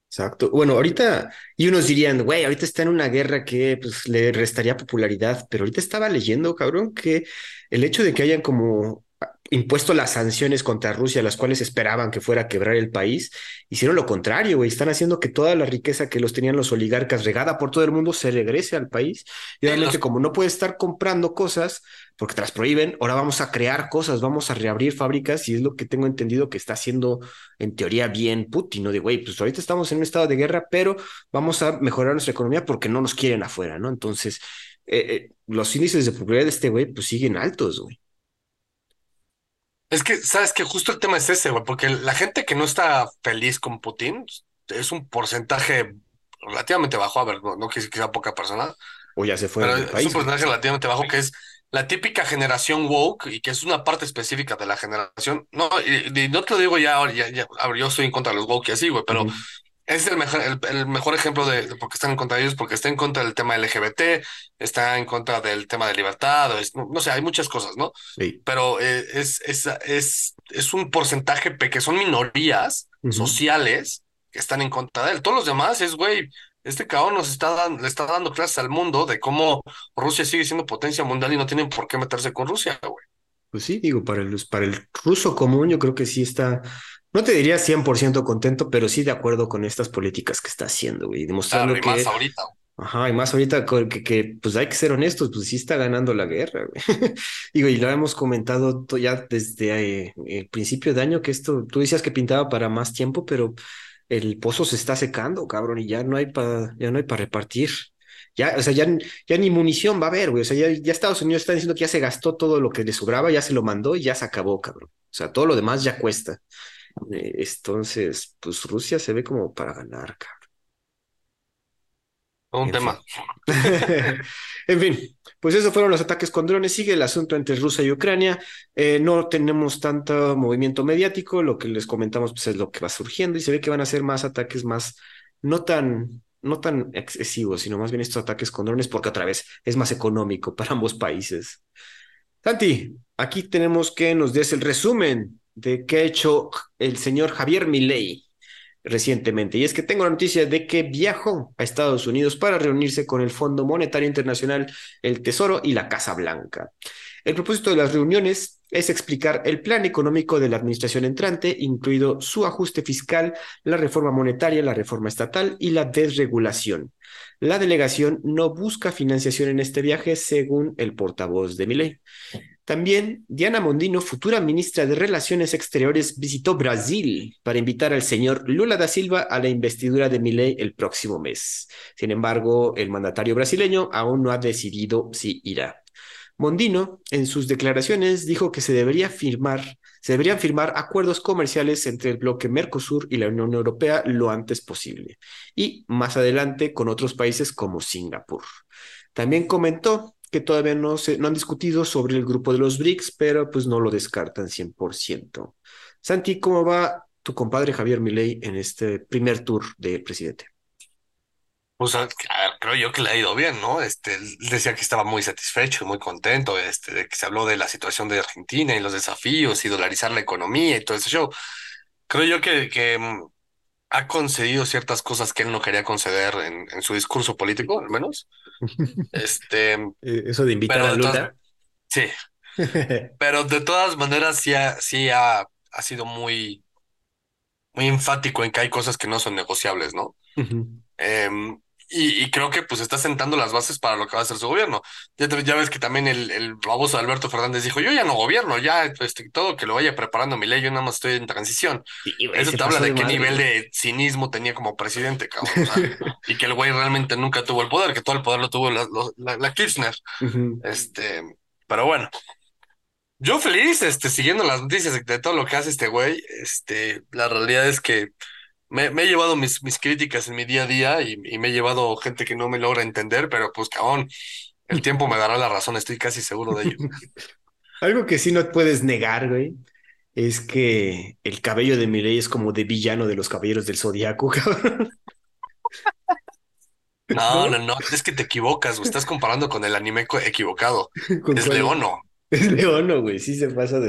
Exacto. Bueno, ahorita, y unos dirían, güey, ahorita está en una guerra que pues le restaría popularidad, pero ahorita estaba leyendo, cabrón, que el hecho de que hayan como impuesto las sanciones contra Rusia, las cuales esperaban que fuera a quebrar el país, hicieron lo contrario, güey. Están haciendo que toda la riqueza que los tenían los oligarcas regada por todo el mundo se regrese al país. Y obviamente, como no puede estar comprando cosas porque te las prohíben, ahora vamos a crear cosas, vamos a reabrir fábricas y es lo que tengo entendido que está haciendo en teoría bien Putin, ¿no? De, güey, pues ahorita estamos en un estado de guerra, pero vamos a mejorar nuestra economía porque no nos quieren afuera, ¿no? Entonces, eh, eh, los índices de popularidad de este güey, pues siguen altos, güey. Es que, sabes que justo el tema es ese, güey, porque la gente que no está feliz con Putin es un porcentaje relativamente bajo, a ver, no, no sea poca persona. O ya se fue. Pero es un porcentaje relativamente bajo que es la típica generación woke y que es una parte específica de la generación. No, y, no te lo digo ya, ya, ya, yo estoy en contra de los woke y así, güey, pero es el mejor, el, mejor ejemplo de, por qué están en contra de ellos, porque está en contra del tema LGBT, está en contra del tema de libertad, no, sé, hay muchas cosas, ¿no? Sí. Pero eh, es, es, es, es, un porcentaje que son minorías sociales que están en contra de él. Todos los demás es, güey, este cabrón nos está dando, le está dando clases al mundo de cómo Rusia sigue siendo potencia mundial y no tienen por qué meterse con Rusia, güey. Pues sí, digo, para el, para el ruso común yo creo que sí está no te diría 100% contento, pero sí de acuerdo con estas políticas que está haciendo, güey. Demostrando que. más ahorita. Ajá, y más ahorita que, que, pues hay que ser honestos, pues sí está ganando la guerra, güey. Digo, y lo hemos comentado ya desde eh, el principio de año que esto, tú decías que pintaba para más tiempo, pero el pozo se está secando, cabrón, y ya no hay para, ya no hay para repartir. Ya, o sea, ya, ya ni munición va a haber, güey. O sea, ya, ya Estados Unidos está diciendo que ya se gastó todo lo que le sobraba, ya se lo mandó y ya se acabó, cabrón. O sea, todo lo demás ya cuesta. Eh, entonces, pues Rusia se ve como para ganar, cabrón. Un tema. en fin, pues esos fueron los ataques con drones. Sigue el asunto entre Rusia y Ucrania. Eh, no tenemos tanto movimiento mediático. Lo que les comentamos pues, es lo que va surgiendo y se ve que van a ser más ataques más, no tan, no tan excesivos, sino más bien estos ataques con drones, porque otra vez es más económico para ambos países. Santi, aquí tenemos que nos des el resumen de qué ha hecho el señor Javier Milei recientemente. Y es que tengo la noticia de que viajó a Estados Unidos para reunirse con el Fondo Monetario Internacional, el Tesoro y la Casa Blanca. El propósito de las reuniones es explicar el plan económico de la administración entrante, incluido su ajuste fiscal, la reforma monetaria, la reforma estatal y la desregulación. La delegación no busca financiación en este viaje, según el portavoz de Miley. También Diana Mondino, futura ministra de Relaciones Exteriores, visitó Brasil para invitar al señor Lula da Silva a la investidura de Milei el próximo mes. Sin embargo, el mandatario brasileño aún no ha decidido si irá. Mondino, en sus declaraciones, dijo que se deberían firmar acuerdos comerciales entre el bloque Mercosur y la Unión Europea lo antes posible, y más adelante con otros países como Singapur. También comentó que todavía no, se, no han discutido sobre el grupo de los BRICS, pero pues no lo descartan 100%. Santi, ¿cómo va tu compadre Javier Milei en este primer tour del presidente? Pues creo yo que le ha ido bien, ¿no? Este, decía que estaba muy satisfecho y muy contento, este, de que se habló de la situación de Argentina y los desafíos y dolarizar la economía y todo ese show. Creo yo que, que mm, ha concedido ciertas cosas que él no quería conceder en, en su discurso político, al menos. Este, eh, Eso de invitar a Lula. sí. pero de todas maneras sí ha, sí ha, ha sido muy, muy enfático en que hay cosas que no son negociables, ¿no? Y, creo que pues está sentando las bases para lo que va a hacer su gobierno. Ya, ya ves que también el, el baboso Alberto Fernández dijo, yo ya no gobierno, ya este, todo que lo vaya preparando mi ley, yo nada más estoy en transición. Eso te habla de, qué nivel de cinismo tenía como presidente, cabrón. y que el güey realmente nunca tuvo el poder, que todo el poder lo tuvo la, la, Kirchner. Este, pero bueno. Yo feliz, este, siguiendo las noticias de todo lo que hace este güey, este, la realidad es que me, he llevado mis, mis críticas en mi día a día y, me he llevado gente que no me logra entender, pero pues cabrón, el tiempo me dará la razón, estoy casi seguro de ello. Algo que sí no puedes negar, güey, es que el cabello de Mireille es como de villano de los caballeros del zodiaco, cabrón. No, no, no, es que te equivocas, güey. Estás comparando con el anime equivocado. es Leono. Es Leono, güey, sí se pasa de.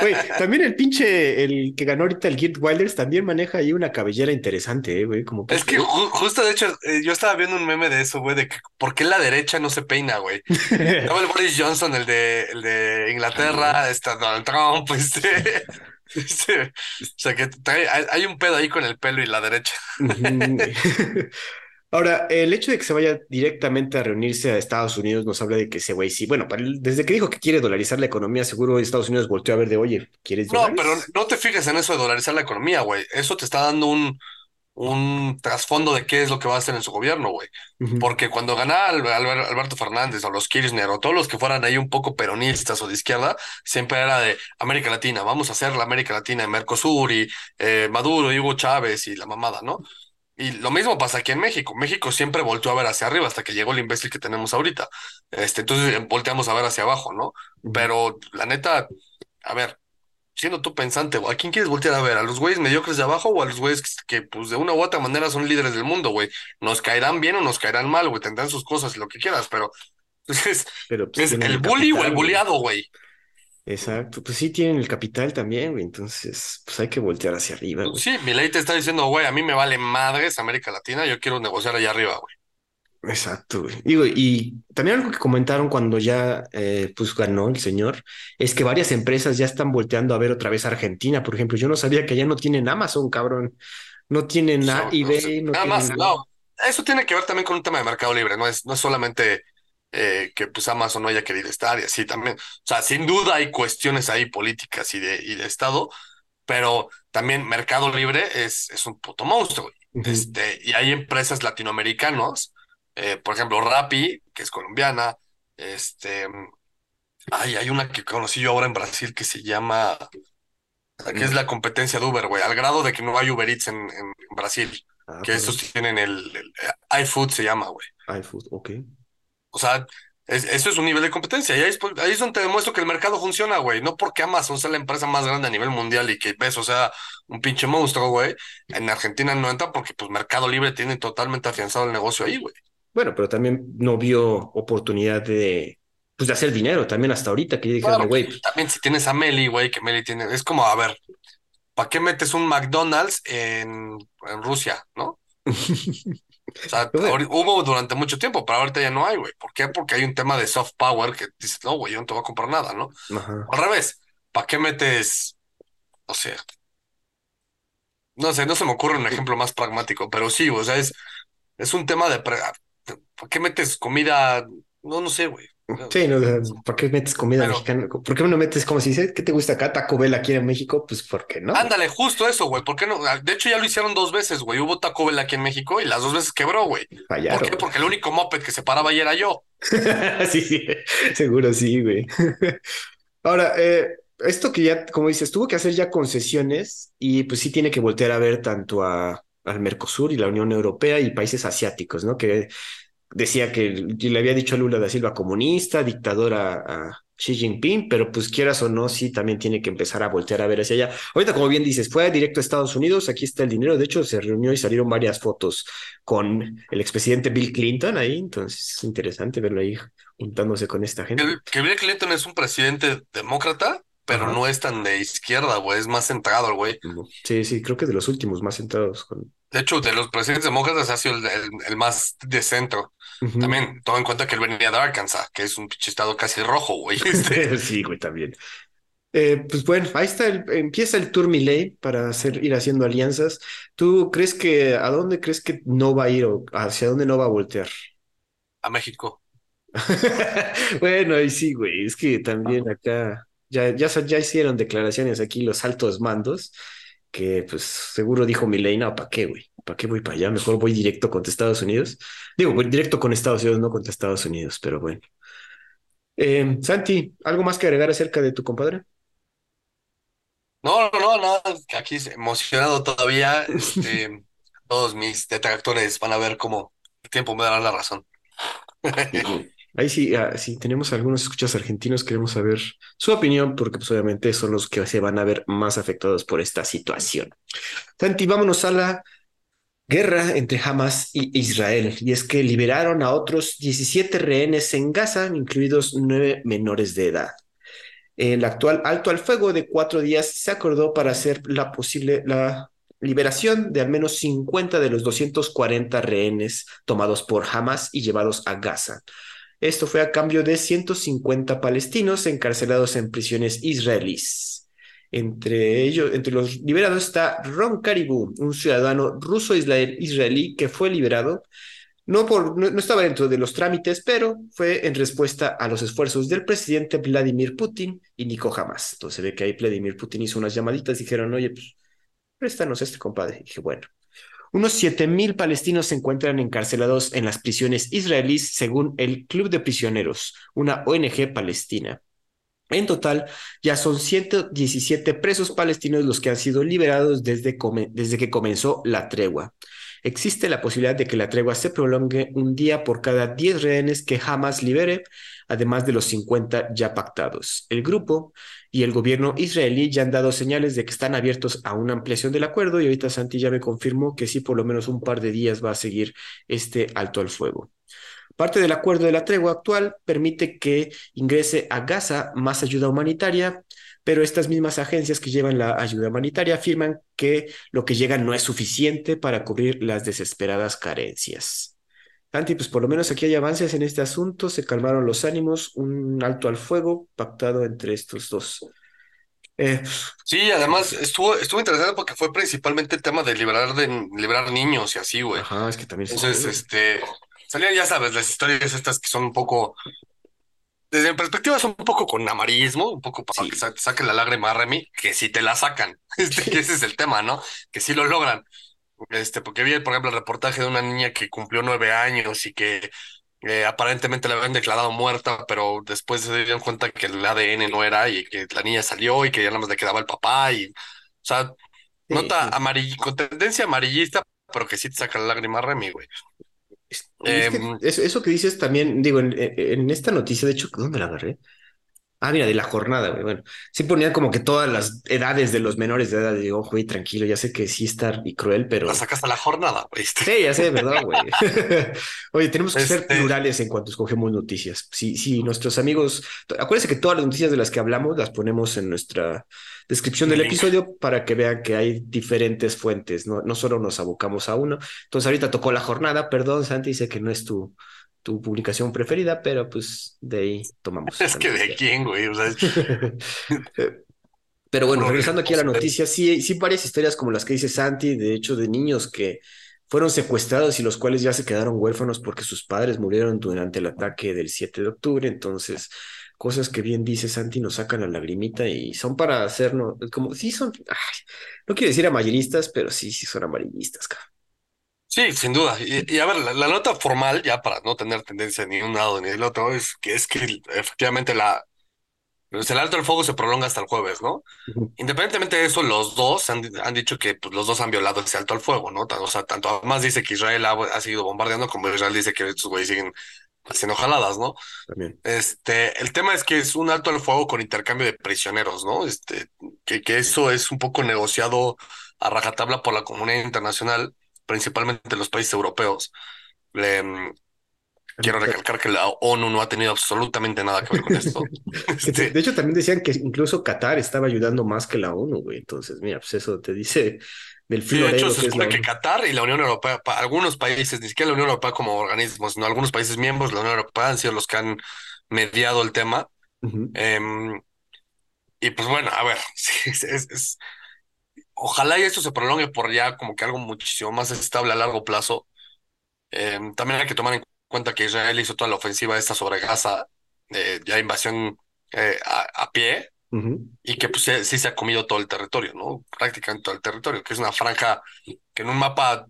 Güey, también el pinche, el que ganó ahorita el Geert Wilders, también maneja ahí una cabellera interesante, eh, güey. Como es que justo, de hecho, eh, yo estaba viendo un meme de eso, güey, de que por qué la derecha no se peina, güey. Estaba el Boris Johnson, el de, el de Inglaterra, está Donald Trump, este. este o sea que hay, un pedo ahí con el pelo y la derecha. Ahora, el hecho de que se vaya directamente a reunirse a Estados Unidos nos habla de que ese güey sí, bueno, desde que dijo que quiere dolarizar la economía, seguro Estados Unidos volteó a ver de, oye, ¿quieres No, pero no te fijes en eso de dolarizar la economía, güey. Eso te está dando un, un trasfondo de qué es lo que va a hacer en su gobierno, güey. Porque cuando ganaba Alberto Fernández o los Kirchner o todos los que fueran ahí un poco peronistas o de izquierda, siempre era de América Latina, vamos a hacer la América Latina de Mercosur y eh, Maduro y Hugo Chávez y la mamada, ¿no? Y lo mismo pasa aquí en México. México siempre volteó a ver hacia arriba hasta que llegó el imbécil que tenemos ahorita. Este, entonces eh, volteamos a ver hacia abajo, ¿no? Pero la neta, a ver, siendo tú pensante, ¿a quién quieres voltear a ver? ¿A los güeyes mediocres de abajo o a los güeyes que, pues, de una u otra manera son líderes del mundo, güey? Nos caerán bien o nos caerán mal, güey, tendrán sus cosas y lo que quieras, pero, pero pues, es el bully o el bulleado, güey. Exacto, pues sí tienen el capital también, güey, entonces pues hay que voltear hacia arriba, güey. Sí, mi ley te está diciendo, güey, a mí me vale madres América Latina, yo quiero negociar allá arriba, güey. Exacto, güey. Digo, y también algo que comentaron cuando ya eh, pues ganó el señor, es que varias empresas ya están volteando a ver otra vez Argentina, por ejemplo. Yo no sabía que ya no tienen Amazon, cabrón. No tienen eBay, no, nada más, no. Eso tiene que ver también con un tema de mercado libre, no es, no es solamente eh, que pues Amazon no haya querido estar y así también. O sea, sin duda hay cuestiones ahí políticas y de, y de Estado, pero también Mercado Libre es, es un puto monstruo. este, y hay empresas latinoamericanas, eh, por ejemplo, Rappi, que es colombiana, este, hay, hay una que conocí yo ahora en Brasil que se llama, que es la competencia de Uber, güey, al grado de que no hay Uber Eats en, en Brasil, ah, que estos tienen el, el, iFood se llama, güey. iFood, ok. O sea, eso es un nivel de competencia. Y ahí es, ahí es donde te demuestro que el mercado funciona, güey. No porque Amazon sea la empresa más grande a nivel mundial y que Beso sea un pinche monstruo, güey. En Argentina no entra porque pues Mercado Libre tiene totalmente afianzado el negocio ahí, güey. Bueno, pero también no vio oportunidad de, pues, de hacer dinero también hasta ahorita, que dijeron, güey. Pues también si tienes a Meli, güey, que Meli tiene, es como, a ver, ¿para qué metes un McDonald's en, en Rusia, no? O sea, hubo durante mucho tiempo, pero ahorita ya no hay, güey. ¿Por qué? Porque hay un tema de soft power que dices, no, güey, yo no te voy a comprar nada, ¿no? Al revés, ¿para qué metes, o sea, no sé, no se me ocurre un ejemplo más pragmático, pero sí, o sea, es, es un tema de, ¿para qué metes comida? No, no sé, güey. Sí, no, ¿por qué metes comida mexicana? ¿Por qué no metes, como si dice, ¿qué te gusta acá? Taco Bell aquí en México, pues ¿por qué no? Ándale, justo eso, güey. ¿Por qué no? De hecho, ya lo hicieron dos veces, güey. Hubo Taco Bell aquí en México y las dos veces quebró, güey. ¿Por qué? Porque el único moped que se paraba ahí era yo. sí, sí, seguro sí, güey. Ahora, eh, esto que ya, como dices, tuvo que hacer ya concesiones y pues sí tiene que voltear a ver tanto a, al Mercosur y la Unión Europea y países asiáticos, ¿no? Que decía que le había dicho a Lula da Silva comunista, dictadora a Xi Jinping, pero pues quieras o no, sí también tiene que empezar a voltear a ver hacia allá. Ahorita, como bien dices, fue directo a Estados Unidos, aquí está el dinero, de hecho se reunió y salieron varias fotos con el expresidente Bill Clinton ahí, entonces es interesante verlo ahí juntándose con esta gente. Que, Bill Clinton es un presidente demócrata, pero no es tan de izquierda, güey, es más centrado el güey. Sí, sí, creo que de los últimos más centrados con... De hecho, de los presidentes demócratas ha sido el más de centro. También, toma en cuenta que él venía de Arkansas, que es un estado casi rojo, güey. Este. sí, güey, también. Eh, pues bueno, ahí está, el, empieza el Tour Miley para hacer, ir haciendo alianzas. ¿Tú crees que, a dónde crees que no va a ir o hacia dónde no va a voltear? A México. bueno, ahí sí, güey, es que también acá ya, ya, ya hicieron declaraciones aquí los altos mandos que pues seguro dijo Milei, no, ¿para qué, güey? ¿Para qué voy para allá? Mejor voy directo contra Estados Unidos. Digo, voy directo con Estados Unidos, no contra Estados Unidos, pero bueno. Eh, Santi, ¿algo más que agregar acerca de tu compadre? No, no, no, nada, aquí emocionado todavía. Este, todos mis detractores van a ver cómo el tiempo me dará la razón. Ahí sí, ah, sí, tenemos algunos escuchas argentinos, queremos saber su opinión, porque pues obviamente son los que se van a ver más afectados por esta situación. Santi, vámonos a la guerra entre Hamas y Israel, y es que liberaron a otros 17 rehenes en Gaza, incluidos nueve menores de edad. El actual alto al fuego de cuatro días se acordó para hacer la posible la liberación de al menos 50 de los 240 rehenes tomados por Hamas y llevados a Gaza. Esto fue a cambio de 150 palestinos encarcelados en prisiones israelíes. Entre ellos, entre los liberados está Ron Caribou, un ciudadano ruso-israelí que fue liberado. No, por, no, estaba dentro de los trámites, pero fue en respuesta a los esfuerzos del presidente Vladimir Putin y Nico Hamas. Entonces se ve que ahí Vladimir Putin hizo unas llamaditas, dijeron, oye, pues préstanos este compadre. Y dije, bueno, unos 7.000 palestinos se encuentran encarcelados en las prisiones israelíes, según el Club de Prisioneros, una ONG palestina. En total, ya son 117 presos palestinos los que han sido liberados desde, que comenzó la tregua. Existe la posibilidad de que la tregua se prolongue un día por cada 10 rehenes que jamás libere, además de los 50 ya pactados. El grupo y el gobierno israelí ya han dado señales de que están abiertos a una ampliación del acuerdo y ahorita Santi ya me confirmó que sí, por lo menos un par de días va a seguir este alto al fuego. Parte del acuerdo de la tregua actual permite que ingrese a Gaza más ayuda humanitaria, pero estas mismas agencias que llevan la ayuda humanitaria afirman que lo que llega no es suficiente para cubrir las desesperadas carencias. Santi, pues por lo menos aquí hay avances en este asunto, se calmaron los ánimos, un alto al fuego pactado entre estos dos. Eh, sí, además estuvo, estuvo interesante porque fue principalmente el tema de liberar de liberar niños y así, güey. Ajá, es que también Entonces, este, salían, ya sabes, las historias estas que son un poco, desde mi perspectiva, son un poco con amarillismo, un poco para que saquen la lágrima a Remy, que si te la sacan, este, que ese es el tema, ¿no? Que sí lo logran. Este, porque vi, por ejemplo, el reportaje de una niña que cumplió nueve años y que eh, aparentemente la habían declarado muerta, pero después se dieron cuenta que el ADN no era y que la niña salió y que ya nada más le quedaba el papá y, o sea, nota con tendencia amarillista, pero que sí te saca la lágrima Remy, güey. Em, eso, que dices también, digo, en, en, esta noticia, de hecho, ¿dónde la agarré? Ah, mira, de la jornada, güey. Bueno, sí ponían como que todas las edades de los menores de edad. Digo, güey, tranquilo, ya sé que sí está y cruel, pero. La sacaste la jornada, güey. Sí, ya sé, ¿verdad, güey? Oye, tenemos que ser este plurales en cuanto escogemos noticias. Si, sí, nuestros amigos. Acuérdense que todas las noticias de las que hablamos las ponemos en nuestra descripción del episodio para que vean que hay diferentes fuentes, no, no solo nos abocamos a uno. Entonces, ahorita tocó la jornada, perdón, Santi, dice que no es tu tu publicación preferida, pero pues de ahí tomamos. Es que de quién, güey. pero bueno, regresando aquí a la noticia, sí, sí varias historias como las que dice Santi, de hecho, de niños que fueron secuestrados y los cuales ya se quedaron huérfanos porque sus padres murieron durante el ataque del 7 de octubre. Entonces, cosas que bien dice Santi nos sacan la lagrimita y son para hacernos, como, sí son, no quiero decir amarillistas, pero sí, sí son amarillistas, cabrón. Sí, sin duda. Y, a ver, la, nota formal, ya para no tener tendencia ni un lado ni del otro, es que es que efectivamente la, pues, el alto del fuego se prolonga hasta el jueves, ¿no? Independientemente de eso, los dos han, han dicho que pues, los dos han violado ese alto al fuego, ¿no? O sea, tanto más dice que Israel ha, ha seguido bombardeando como Israel dice que estos güeyes siguen haciendo jaladas, ¿no? También. Este, el tema es que es un alto al fuego con intercambio de prisioneros, ¿no? Este, que, que eso es un poco negociado a rajatabla por la comunidad internacional principalmente los países europeos. Mm, quiero recalcar que la ONU no ha tenido absolutamente nada que ver con esto. Este de hecho, también decían que incluso Qatar estaba ayudando más que la ONU, güey. Entonces, mira, pues eso te dice del filo. de hecho, se supone que Qatar y la Unión Europea, algunos países, ni siquiera la Unión Europea como organismo, sino algunos países miembros de la Unión Europea han sido los que han mediado el tema. Em, y pues bueno, a ver, es, ojalá y esto se prolongue por ya como que algo muchísimo más estable a largo plazo. Em, también hay que tomar en cuenta que Israel hizo toda la ofensiva esta sobre Gaza, ya invasión eh, a, pie, y que pues sí se ha comido todo el territorio, ¿no? Prácticamente todo el territorio, que es una franja que en un mapa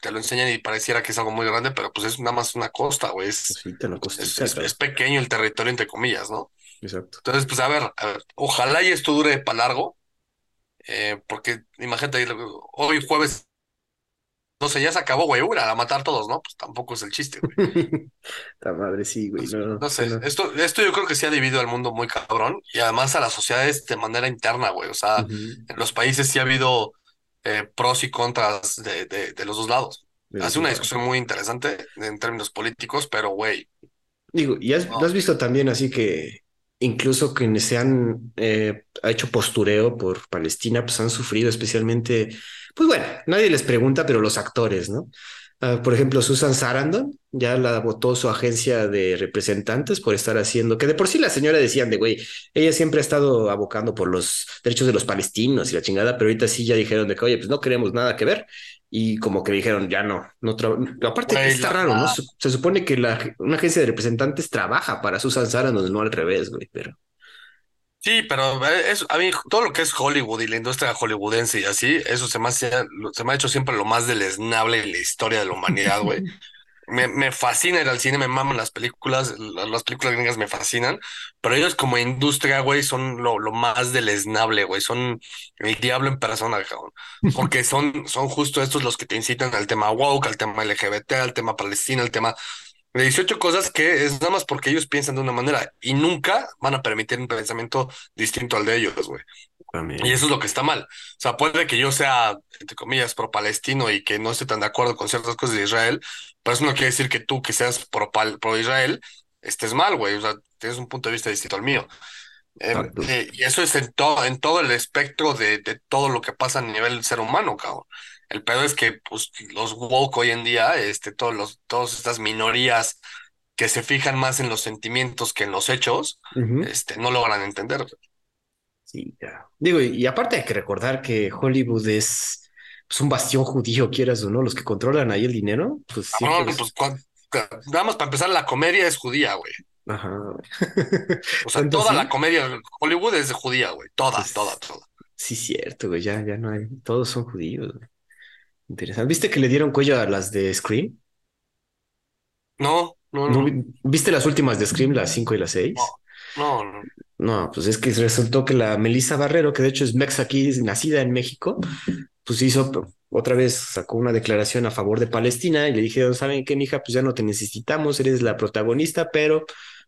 te lo enseñan y pareciera que es algo muy grande, pero pues es nada más una costa, güey. Es, es, pequeño el territorio, entre comillas, ¿no? Exacto. Entonces, pues a ver, a ver, ojalá y esto dure para largo, eh, porque imagínate, hoy jueves no sé, ya se acabó, güey, a matar todos, ¿no? Pues tampoco es el chiste, güey. La madre sí, güey. No, sé, Esto, esto yo creo que sí ha dividido al mundo muy cabrón y además a las sociedades de manera interna, güey. O sea, en los países sí ha habido eh, pros y contras de, de, los dos lados. Hace una discusión muy interesante en términos políticos, pero, güey. Digo, y has, has visto también así que incluso quienes se han eh, hecho postureo por Palestina, pues han sufrido especialmente, pues bueno, nadie les pregunta, pero los actores, ¿no? Ah, por ejemplo, Susan Sarandon ya la votó su agencia de representantes por estar haciendo, que de por sí la señora decían de, güey, ella siempre ha estado abocando por los derechos de los palestinos y la chingada, pero ahorita sí ya dijeron de que, oye, pues no queremos nada que ver y como que dijeron, ya no, no Aparte, está raro, ¿no? Se, supone que la, una agencia de representantes trabaja para Susan Sarandon, no al revés, güey, pero. Sí, pero eh, es, a mí todo lo que es Hollywood y la industria hollywoodense y así, eso se me, ha, se me ha hecho siempre lo más deleznable en la historia de la humanidad, güey. me, me fascina ir al cine, me maman las películas, las películas gringas me fascinan, pero ellos como industria, güey, son lo, lo más deleznable, güey, son el diablo en persona, cabrón, porque son, son justo estos los que te incitan al tema woke, al tema LGBT, al tema palestina, al tema de 18 cosas que es nada más porque ellos piensan de una manera y nunca van a permitir un pensamiento distinto al de ellos, güey. Y eso es lo que está mal. O sea, puede que yo sea, entre comillas, pro-palestino y que no esté tan de acuerdo con ciertas cosas de Israel, pero eso no quiere decir que tú, que seas pro-Israel, estés mal, güey. O sea, tienes un punto de vista distinto al mío. Em, eh, y eso es en todo, en todo el espectro de, de, todo lo que pasa a nivel ser humano, cabrón. El pedo es que pues, los woke hoy en día, este, todos los, todas estas minorías que se fijan más en los sentimientos que en los hechos, este, no logran entender. Sí, ya. Digo, y, aparte hay que recordar que Hollywood es pues, un bastión judío, quieras o no, los que controlan ahí el dinero, pues ah, pues vamos, para empezar, la comedia es judía, güey. Ajá. o sea, toda la comedia Hollywood es de judía, güey. Toda, pues, toda, toda. Sí, cierto, güey. Ya, ya no hay. Todos son judíos, Interesante. ¿Viste que le dieron cuello a las de Scream? No, no, no. ¿Viste las últimas de Scream, las 5 y las 6? No, no. No, pues es que resultó que la Melissa Barrero, que de hecho es mex aquí, nacida en México, pues hizo otra vez sacó una declaración a favor de Palestina y le dijeron, ¿saben qué, mija? Pues ya no te necesitamos, eres la protagonista, pero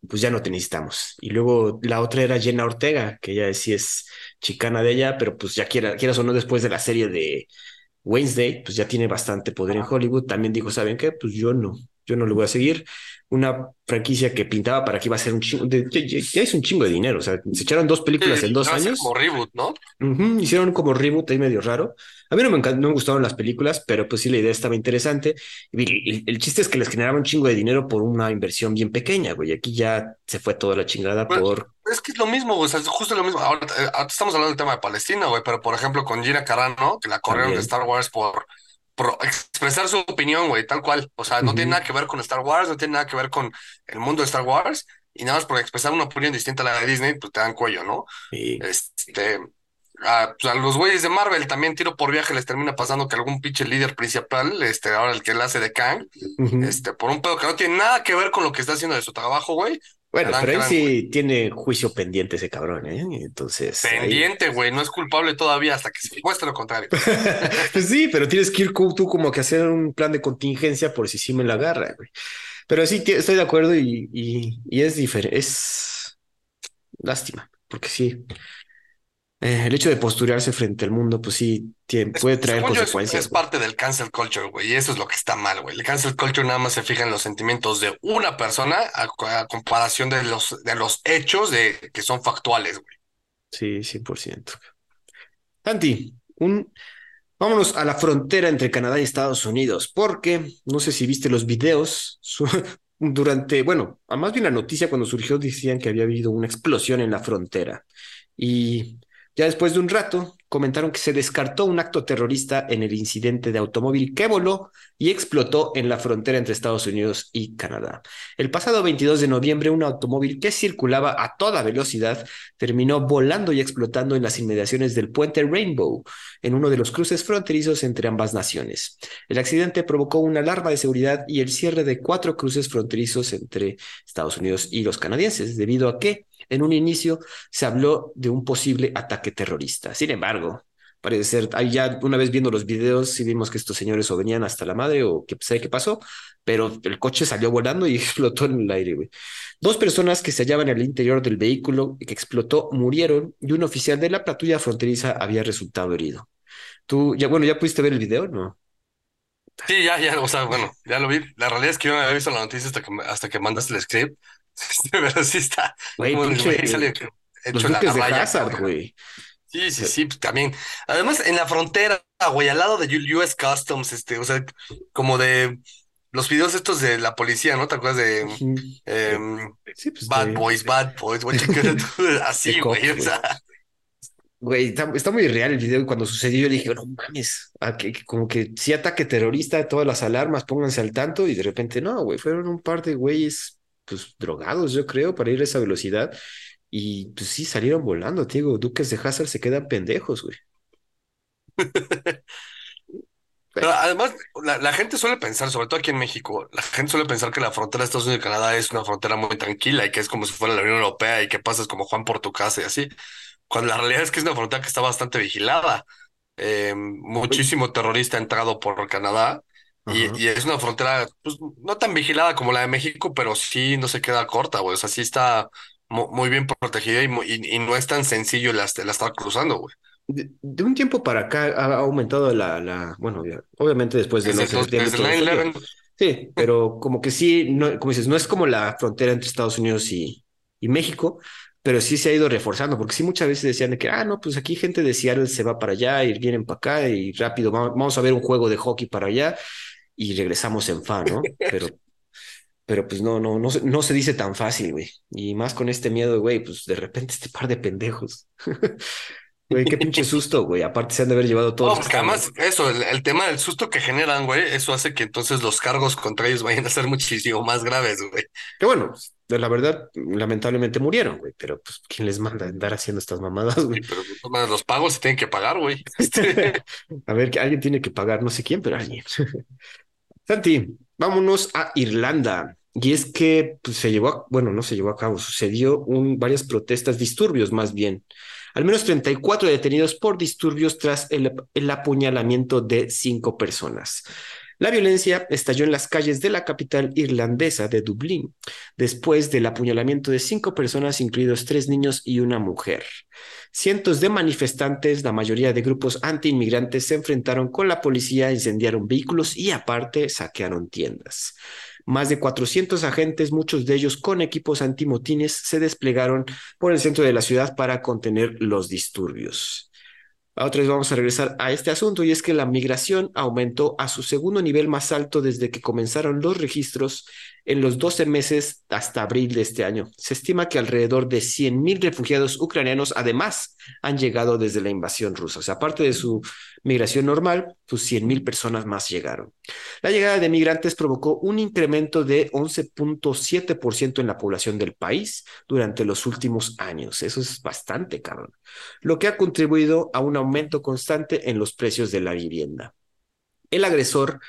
pues ya no te necesitamos. Y luego la otra era Jenna Ortega, que ella sí es chicana de ella, pero pues ya quiera, quieras o no, después de la serie de Wednesday, pues ya tiene bastante poder en Hollywood. También dijo, ¿saben qué? Pues yo no, yo no le voy a seguir. Una franquicia que pintaba para que iba a ser un chingo, de, ya, es un chingo de dinero. O sea, se echaron dos películas en dos años. Como reboot, ¿no? hicieron como reboot ahí medio raro. A mí no me, no me gustaron las películas, pero pues sí, la idea estaba interesante. Y el, chiste es que les generaba un chingo de dinero por una inversión bien pequeña, güey. Aquí ya se fue toda la chingada pues, por. Es que es lo mismo, güey. O sea, es justo lo mismo. Ahora, eh, estamos hablando del tema de Palestina, güey, pero por ejemplo con Gina Carano, que la corrieron de Star Wars por expresar su opinión, güey, tal cual. O sea, no tiene nada que ver con Star Wars, no tiene nada que ver con el mundo de Star Wars, y nada más por expresar una opinión distinta a la de Disney, pues te dan cuello, ¿no? Este, a, pues a los güeyes de Marvel también tiro por viaje les termina pasando que algún pinche líder principal, este, ahora el que le hace de Kang, este, por un pedo que no tiene nada que ver con lo que está haciendo de su trabajo, güey, bueno, pero él sí tiene juicio pendiente ese cabrón, ¿eh? Entonces. Pendiente, güey, no es culpable todavía hasta que se demuestre lo contrario. pues sí, pero tienes que ir tú como que hacer un plan de contingencia por si sí me la agarra, güey. Pero sí, estoy de acuerdo y, y, y es diferente. Es lástima, porque sí, eh, el hecho de posturearse frente al mundo, pues sí, puede traer consecuencias. Es, parte del cancel culture, güey, y eso es lo que está mal, güey. El cancel culture nada más se fija en los sentimientos de una persona a, comparación de los, de los hechos de, que son factuales, güey. Sí, 100%. Santi, un... vámonos a la frontera entre Canadá y Estados Unidos, porque no sé si viste los videos durante, bueno, a más bien la noticia cuando surgió decían que había habido una explosión en la frontera. Y ya después de un rato, comentaron que se descartó un acto terrorista en el incidente de automóvil que voló y explotó en la frontera entre Estados Unidos y Canadá. El pasado 22 de noviembre, un automóvil que circulaba a toda velocidad terminó volando y explotando en las inmediaciones del puente Rainbow, en uno de los cruces fronterizos entre ambas naciones. El accidente provocó una alarma de seguridad y el cierre de cuatro cruces fronterizos entre Estados Unidos y los canadienses, debido a que en un inicio se habló de un posible ataque terrorista. Sin embargo, parece ser, ahí ya una vez viendo los videos, sí vimos que estos señores o venían hasta la madre o que sé qué pasó, pero el coche salió volando y explotó en el aire. Dos personas que se hallaban en el interior del vehículo que explotó murieron y un oficial de la patrulla fronteriza había resultado herido. Tú, ya, bueno, ¿ya pudiste ver el video, no? Sí, ya, ya, o sea, bueno, ya lo vi. La realidad es que yo no había visto la noticia hasta que, hasta que mandaste el script. Pero sí está. Güey, pinche, sale hecho la de Hazard, güey. Sí, sí, sí, pues, también. Además, en la frontera, güey, al lado de US Customs, este, o sea, como de los videos estos de la policía, ¿no? ¿Te acuerdas de em, pues, Bad Boys, Bad Boys, güey? Así, güey, o sea. Güey, está, muy real el video y cuando sucedió yo dije, no mames, como que si ataque terrorista, todas las alarmas, pónganse al tanto y de repente no, güey, fueron un par de güeyes pues drogados, yo creo, para ir a esa velocidad. Y pues sí, salieron volando, Diego. Duques de Hazard se quedan pendejos, güey. Pero además, la, gente suele pensar, sobre todo aquí en México, la gente suele pensar que la frontera de Estados Unidos y Canadá es una frontera muy tranquila y que es como si fuera la Unión Europea y que pasas como Juan por tu casa y así. Cuando la realidad es que es una frontera que está bastante vigilada. Eh, muchísimo terrorista ha entrado por Canadá y, es una frontera, pues, no tan vigilada como la de México, pero sí no se queda corta, güey. O sea, sí está muy bien protegida y, y, no es tan sencillo la, la estar cruzando, güey. De, un tiempo para acá ha aumentado la, la bueno, obviamente después de los desde Sí, pero como que sí, no, como dices, no es como la frontera entre Estados Unidos y, y México, pero sí se ha ido reforzando, porque sí muchas veces decían de que, ah, no, pues aquí gente de Seattle se va para allá y vienen para acá y rápido, vamos a ver un juego de hockey para allá y regresamos en fa, ¿no? Pero, pero pues no, no, no, no se dice tan fácil, güey. Y más con este miedo, güey, pues de repente este par de pendejos. Güey, qué pinche susto, güey. Aparte se han de haber llevado todos. No, además, eso, el, tema del susto que generan, güey, eso hace que entonces los cargos contra ellos vayan a ser muchísimo más graves, güey. Que bueno, la verdad, lamentablemente murieron, güey, pero pues, ¿quién les manda a andar haciendo estas mamadas, güey? pero pues, los pagos se tienen que pagar, güey. a ver, que alguien tiene que pagar, no sé quién, pero alguien. Santi, vámonos a Irlanda. Y es que pues, se llevó, bueno, no se llevó a cabo, sucedió un, varias protestas, disturbios más bien, Al menos 34 detenidos por disturbios tras el, el apuñalamiento de cinco personas. La violencia estalló en las calles de la capital irlandesa de Dublín, después del apuñalamiento de cinco personas, incluidos tres niños y una mujer. Cientos de manifestantes, la mayoría de grupos anti-inmigrantes, se enfrentaron con la policía, incendiaron vehículos y aparte saquearon tiendas. Más de 400 agentes, muchos de ellos con equipos antimotines, se desplegaron por el centro de la ciudad para contener los disturbios. Otra vez vamos a regresar a este asunto y es que la migración aumentó a su segundo nivel más alto desde que comenzaron los registros en los 12 meses hasta abril de este año. Se estima que alrededor de 100.000 refugiados ucranianos además han llegado desde la invasión rusa. O sea, aparte de su migración normal, pues 100.000 personas más llegaron. La llegada de migrantes provocó un incremento de 11.7% en la población del país durante los últimos años. Eso es bastante, cabrón. Lo que ha contribuido a un aumento constante en los precios de la vivienda. El agresor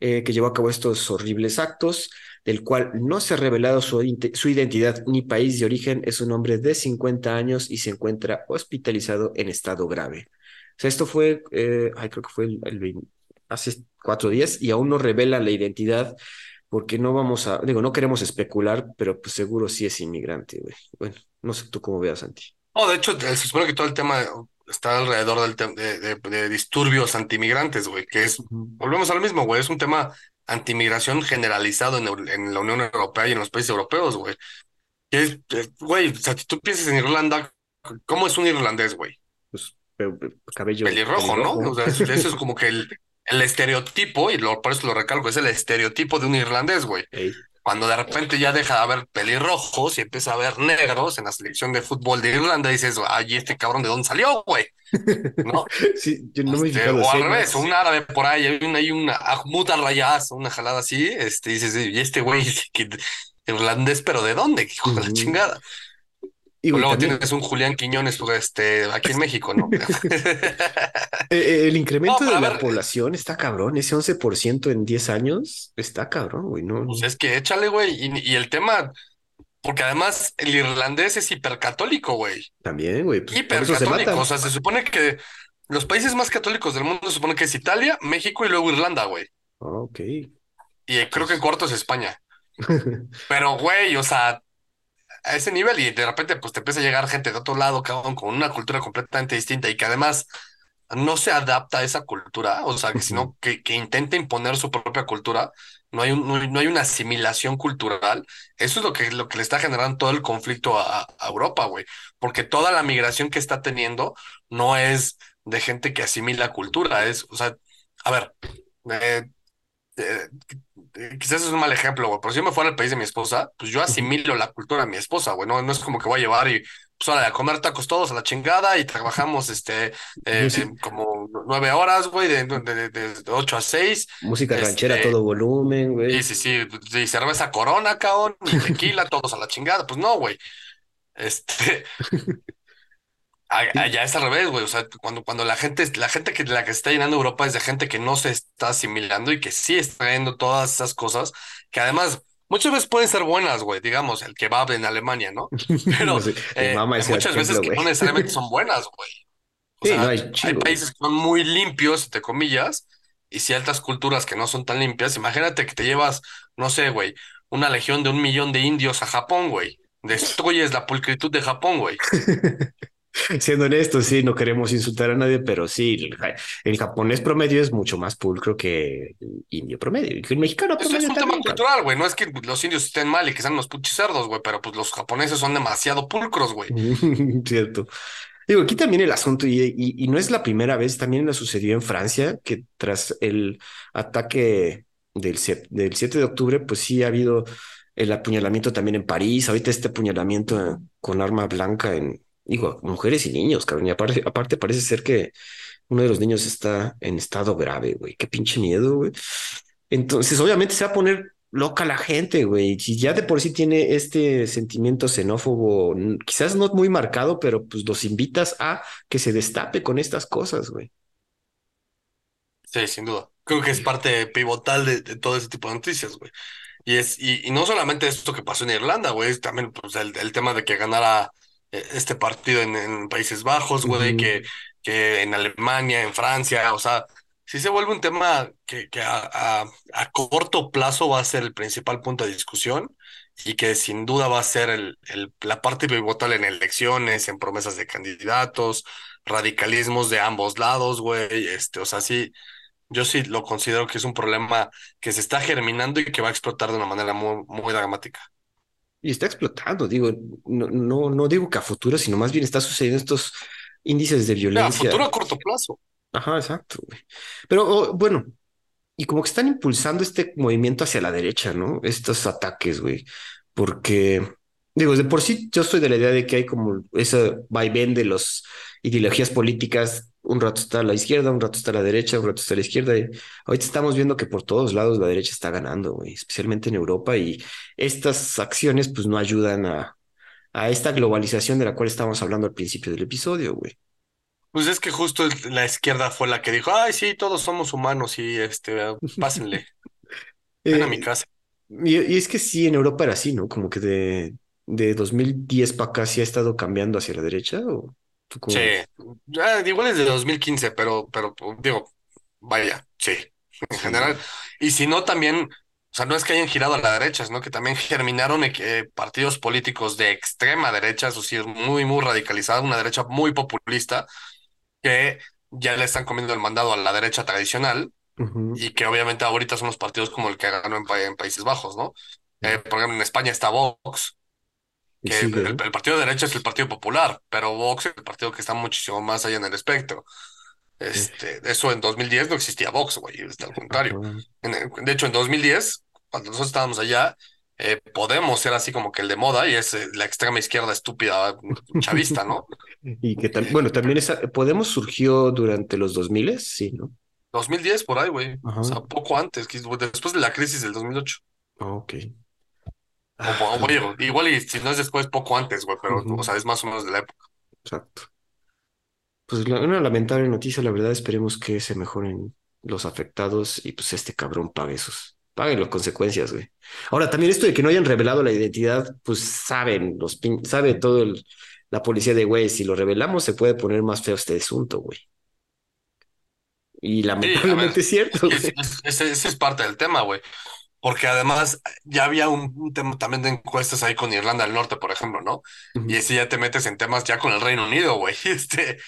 eh, que llevó a cabo estos horribles actos del cual no se ha revelado su, identidad ni país de origen, es un hombre de 50 años y se encuentra hospitalizado en estado grave. O sea, esto fue, eh, creo que fue el, hace cuatro días y aún no revela la identidad porque no vamos a, digo, no queremos especular, pero pues seguro sí es inmigrante, güey. Bueno, no sé tú cómo veas, Santi. No, de hecho, se supone que todo el tema está alrededor del de, de, disturbios antimigrantes, güey, que es, volvemos al mismo, güey, es un tema antimigración generalizado en, en, la Unión Europea y en los países europeos, güey. Es, güey, o sea, si tú piensas en Irlanda, ¿cómo es un irlandés, güey? Cabello. Pelirrojo, ¿no? O sea, eso es como que el, el estereotipo, y lo, por eso lo recalco, es el estereotipo de un irlandés, güey. Cuando de repente ya deja de haber pelirrojos y empieza a haber negros en la selección de fútbol de Irlanda, dices, ay, este cabrón de dónde salió, güey. ¿No? sí, yo no me este, O al revés, un árabe por ahí, hay una, hay una Ahmud una jalada así, este, dices, y este güey irlandés, pero ¿de dónde? Hijo de la chingada. Y luego tienes un Julián Quiñones pues, este, aquí en México, ¿no? Eh, eh, el incremento de la población está cabrón, ese 11% en 10 años está cabrón, güey, ¿no? Pues es que échale, güey, y, el tema, porque además el irlandés es hipercatólico, güey. También, güey. Pues, hipercatólico, o sea, se supone que los países más católicos del mundo se supone que es Italia, México y luego Irlanda, güey. Ah, ok. Y creo que en cuarto es España. Pero, güey, o sea, a ese nivel y de repente pues te empieza a llegar gente de otro lado, cabrón, con una cultura completamente distinta y que además no se adapta a esa cultura, o sea, que sino que, que intenta imponer su propia cultura, no hay, un, no, hay una asimilación cultural, eso es lo que, lo que le está generando todo el conflicto a, Europa, güey, porque toda la migración que está teniendo no es de gente que asimila cultura, es, o sea, a ver, eh, eh, eh, quizás es un mal ejemplo, güey, pero si yo me fuera al país de mi esposa, pues yo asimilo la cultura de mi esposa, güey, no, no es como que voy a llevar y pues ahora a comer tacos todos a la chingada y trabajamos este eh, como nueve horas, güey, de, de, de, ocho a seis. Música ranchera a este, todo volumen, güey. Sí, sí, sí, y cerveza corona, cabrón, y tequila, todos a la chingada, pues no, güey. Este, Allá es al revés, güey. O sea, cuando, cuando la gente, la gente que la que está llenando Europa es de gente que no se está asimilando y que sí está trayendo todas esas cosas, que además muchas veces pueden ser buenas, güey. Digamos, el kebab en Alemania, ¿no? Pero eh, muchas veces que no necesariamente son buenas, güey. O sea, hay, países que son muy limpios, entre comillas, y ciertas culturas que no son tan limpias. Imagínate que te llevas, no sé, güey, una legión de un millón de indios a Japón, güey. Destruyes la pulcritud de Japón, güey. Siendo honesto, sí, no queremos insultar a nadie, pero sí, el, japonés promedio es mucho más pulcro que el indio promedio, que el mexicano promedio. es un tema cultural, güey. No es que los indios estén mal y que sean unos puchis cerdos, güey, pero pues los japoneses son demasiado pulcros, güey. Cierto. Digo, aquí también el asunto, y, y, no es la primera vez, también lo sucedió en Francia, que tras el ataque del, del 7 de octubre, pues sí ha habido el apuñalamiento también en París, ahorita este apuñalamiento con arma blanca en, digo, mujeres y niños, cabrón. Y aparte, aparte parece ser que uno de los niños está en estado grave, güey. Qué pinche miedo, güey. Entonces, obviamente se va a poner loca la gente, güey. Si ya de por sí tiene este sentimiento xenófobo, quizás no muy marcado, pero pues los invitas a que se destape con estas cosas, güey. Sí, sin duda. Creo que es parte pivotal de, todo ese tipo de noticias, güey. Y es, y, no solamente esto que pasó en Irlanda, güey, también pues, el, el tema de que ganara este partido en, Países Bajos, güey, que, que en Alemania, en Francia, o sea, sí se vuelve un tema que, que a, a, corto plazo va a ser el principal punto de discusión y que sin duda va a ser el, el, la parte pivotal en elecciones, en promesas de candidatos, radicalismos de ambos lados, güey, este, o sea, sí, yo sí lo considero que es un problema que se está germinando y que va a explotar de una manera muy, muy dramática. Y está explotando, digo, no, no, no digo que a futuro, sino más bien está sucediendo estos índices de violencia. a futuro a corto plazo. Ajá, exacto, güey. Pero oh, bueno, y como que están impulsando este movimiento hacia la derecha, ¿no? Estos ataques, güey. Porque, digo, de por sí yo estoy de la idea de que hay como ese vaivén de las ideologías políticas. Un rato está a la izquierda, un rato está a la derecha, un rato está a la izquierda. Y ahorita estamos viendo que por todos lados la derecha está ganando, güey, especialmente en Europa. Y estas acciones, pues, no ayudan a, a esta globalización de la cual estábamos hablando al principio del episodio, güey. Pues es que justo la izquierda fue la que dijo, ay, sí, todos somos humanos y este, pásenle. Ven a mi eh, casa. Y, es que sí, en Europa era así, ¿no? Como que de, de 2010 para acá sí ha estado cambiando hacia la derecha. ¿o sí, ya, igual es de 2015, pero, pero digo, vaya, sí, en general. Y si no, también, o sea, no es que hayan girado a la derecha, sino que también germinaron eh, partidos políticos de extrema derecha, eso sí, muy, muy radicalizada, una derecha muy populista, que ya le están comiendo el mandado a la derecha tradicional y que obviamente ahorita son los partidos como el que ganó en, Países Bajos, ¿no? Eh, por ejemplo, en España está Vox, que el, partido de derecha es el Partido Popular, pero Vox es el partido que está muchísimo más allá en el espectro. Este, Eso en 2010 no existía Vox, güey, al contrario. de hecho, en 2010, cuando nosotros estábamos allá, eh, Podemos ser así como que el de moda y es eh, la extrema izquierda estúpida chavista, ¿no? y que bueno, también esa, Podemos surgió durante los 2000, sí, ¿no? 2010 por ahí, güey. O sea, poco antes, después de la crisis del 2008. Ah, igual y si no es después, poco antes, güey, pero, o sea, es más o menos de la época. Exacto. Pues una lamentable noticia, la verdad, esperemos que se mejoren los afectados y pues este cabrón pague sus, paguen las consecuencias, güey. Ahora, también esto de que no hayan revelado la identidad, pues saben, los sabe todo el, la policía de, güey, si lo revelamos se puede poner más feo este asunto, güey. Y lamentablemente es cierto. Ese, es parte del tema, güey. Porque además ya había un, tema también de encuestas ahí con Irlanda del Norte, por ejemplo, ¿no? Y ese ya te metes en temas ya con el Reino Unido, güey. Este.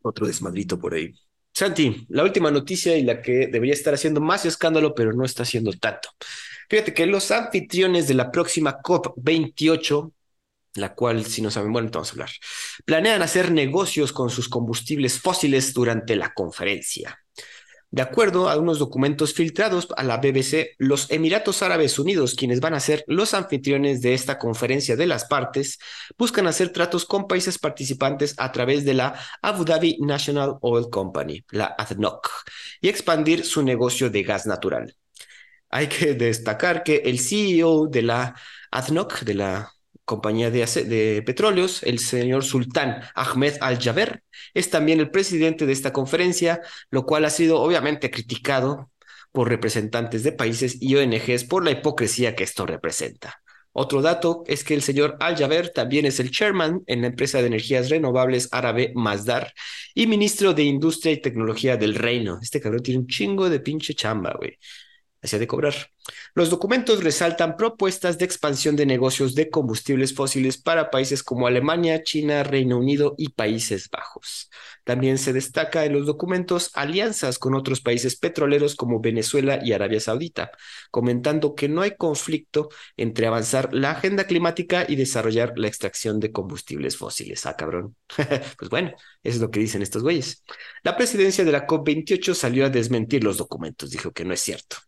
Otro desmadrito por ahí. Santi, la última noticia y la que debería estar haciendo más escándalo, pero no está haciendo tanto. Fíjate que los anfitriones de la próxima COP28, la cual, si no saben, bueno, vamos a hablar, planean hacer negocios con sus combustibles fósiles durante la conferencia. De acuerdo a unos documentos filtrados a la BBC, los Emiratos Árabes Unidos, quienes van a ser los anfitriones de esta conferencia de las partes, buscan hacer tratos con países participantes a través de la Abu Dhabi National Oil Company, la ADNOC, y expandir su negocio de gas natural. Hay que destacar que el CEO de la ADNOC, de la compañía de, petróleos, el señor Sultán Ahmed Al-Jaber, es también el presidente de esta conferencia, lo cual ha sido obviamente criticado por representantes de países y ONGs por la hipocresía que esto representa. Otro dato es que el señor Al-Jaber también es el chairman en la empresa de energías renovables árabe Mazdar y ministro de Industria y Tecnología del Reino. Este cabrón tiene un chingo de pinche chamba, güey hacia de cobrar. Los documentos resaltan propuestas de expansión de negocios de combustibles fósiles para países como Alemania, China, Reino Unido y Países Bajos. También se destaca en los documentos alianzas con otros países petroleros como Venezuela y Arabia Saudita, comentando que no hay conflicto entre avanzar la agenda climática y desarrollar la extracción de combustibles fósiles. Ah, cabrón. pues bueno, eso es lo que dicen estos güeyes. La presidencia de la COP28 salió a desmentir los documentos, dijo que no es cierto.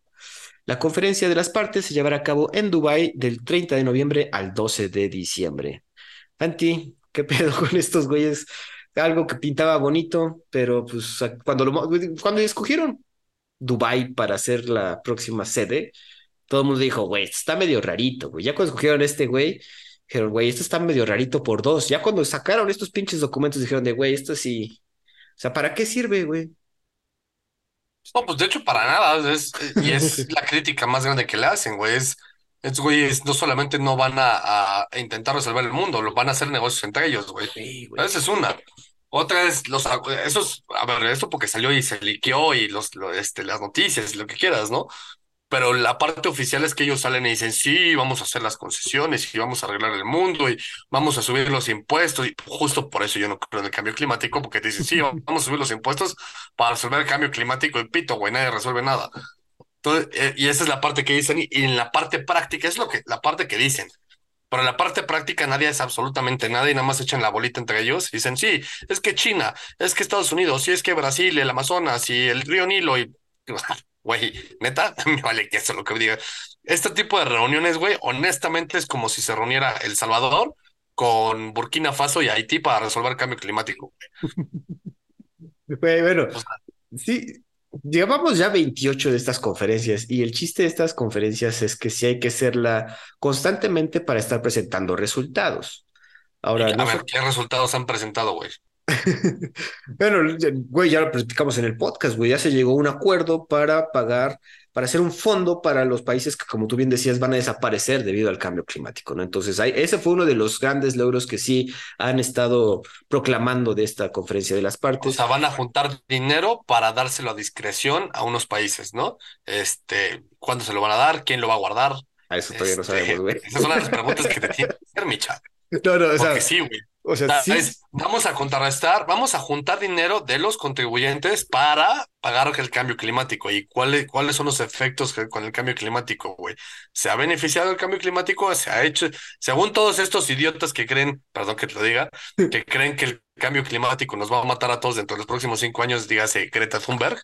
La conferencia de las partes se llevará a cabo en Dubái del 30 de noviembre al 12 de diciembre. Anti, ¿qué pedo con estos güeyes? Algo que pintaba bonito, pero pues cuando, lo, cuando escogieron Dubái para ser la próxima sede, todo el mundo dijo, güey, está medio rarito, güey. Ya cuando escogieron este güey, dijeron, güey, esto está medio rarito por dos. Ya cuando sacaron estos pinches documentos, dijeron de, güey, esto sí. O sea, ¿para qué sirve, güey? No, pues de hecho para nada, es, y es la crítica más grande que le hacen, güey, es, estos güeyes no solamente no van a, intentar resolver el mundo, lo van a hacer negocios entre ellos, güey. Esa es una. Otra es los esos, a ver, esto porque salió y se liqueó y los, este, las noticias lo que quieras, ¿no? Pero la parte oficial es que ellos salen y dicen, sí, vamos a hacer las concesiones y vamos a arreglar el mundo y vamos a subir los impuestos. Y justo por eso yo no creo en el cambio climático, porque te dicen, sí, vamos a subir los impuestos para resolver el cambio climático y pito, güey, nadie resuelve nada. Entonces, eh, y esa es la parte que dicen, y en la parte práctica es lo que, la parte que dicen. Pero en la parte práctica nadie es absolutamente nada y nada más echan la bolita entre ellos y dicen, sí, es que China, es que Estados Unidos, sí, es que Brasil, el Amazonas y el río Nilo y... Güey, neta, me vale que eso lo que diga. Este tipo de reuniones, güey, honestamente es como si se reuniera El Salvador con Burkina Faso y Haití para resolver el cambio climático. bueno, sí, Llevamos ya 28 de estas conferencias y el chiste de estas conferencias es que sí hay que hacerla constantemente para estar presentando resultados. Ahora, a ver, ¿qué resultados han presentado, güey? bueno, güey, ya lo platicamos en el podcast, güey, ya se llegó a un acuerdo para pagar para hacer un fondo para los países que, como tú bien decías, van a desaparecer debido al cambio climático, ¿no? Entonces, ese fue uno de los grandes logros que sí han estado proclamando de esta conferencia de las partes. O sea, van a juntar dinero para dárselo a discreción a unos países, ¿no? Este, ¿cuándo se lo van a dar? ¿Quién lo va a guardar? A eso todavía no este, sabemos, güey. Esas son las preguntas que te tienen que hacer, Micha. No, no, o sea, sí, güey. O sea, sí. vamos a contrarrestar, vamos a juntar dinero de los contribuyentes para pagar el cambio climático. ¿Y cuáles, cuáles son los efectos con el cambio climático, güey? ¿Se ha beneficiado el cambio climático? ¿Se ha hecho, según todos estos idiotas que creen, perdón que te lo diga, que creen que el cambio climático nos va a matar a todos dentro de los próximos cinco años, dígase Greta Thunberg,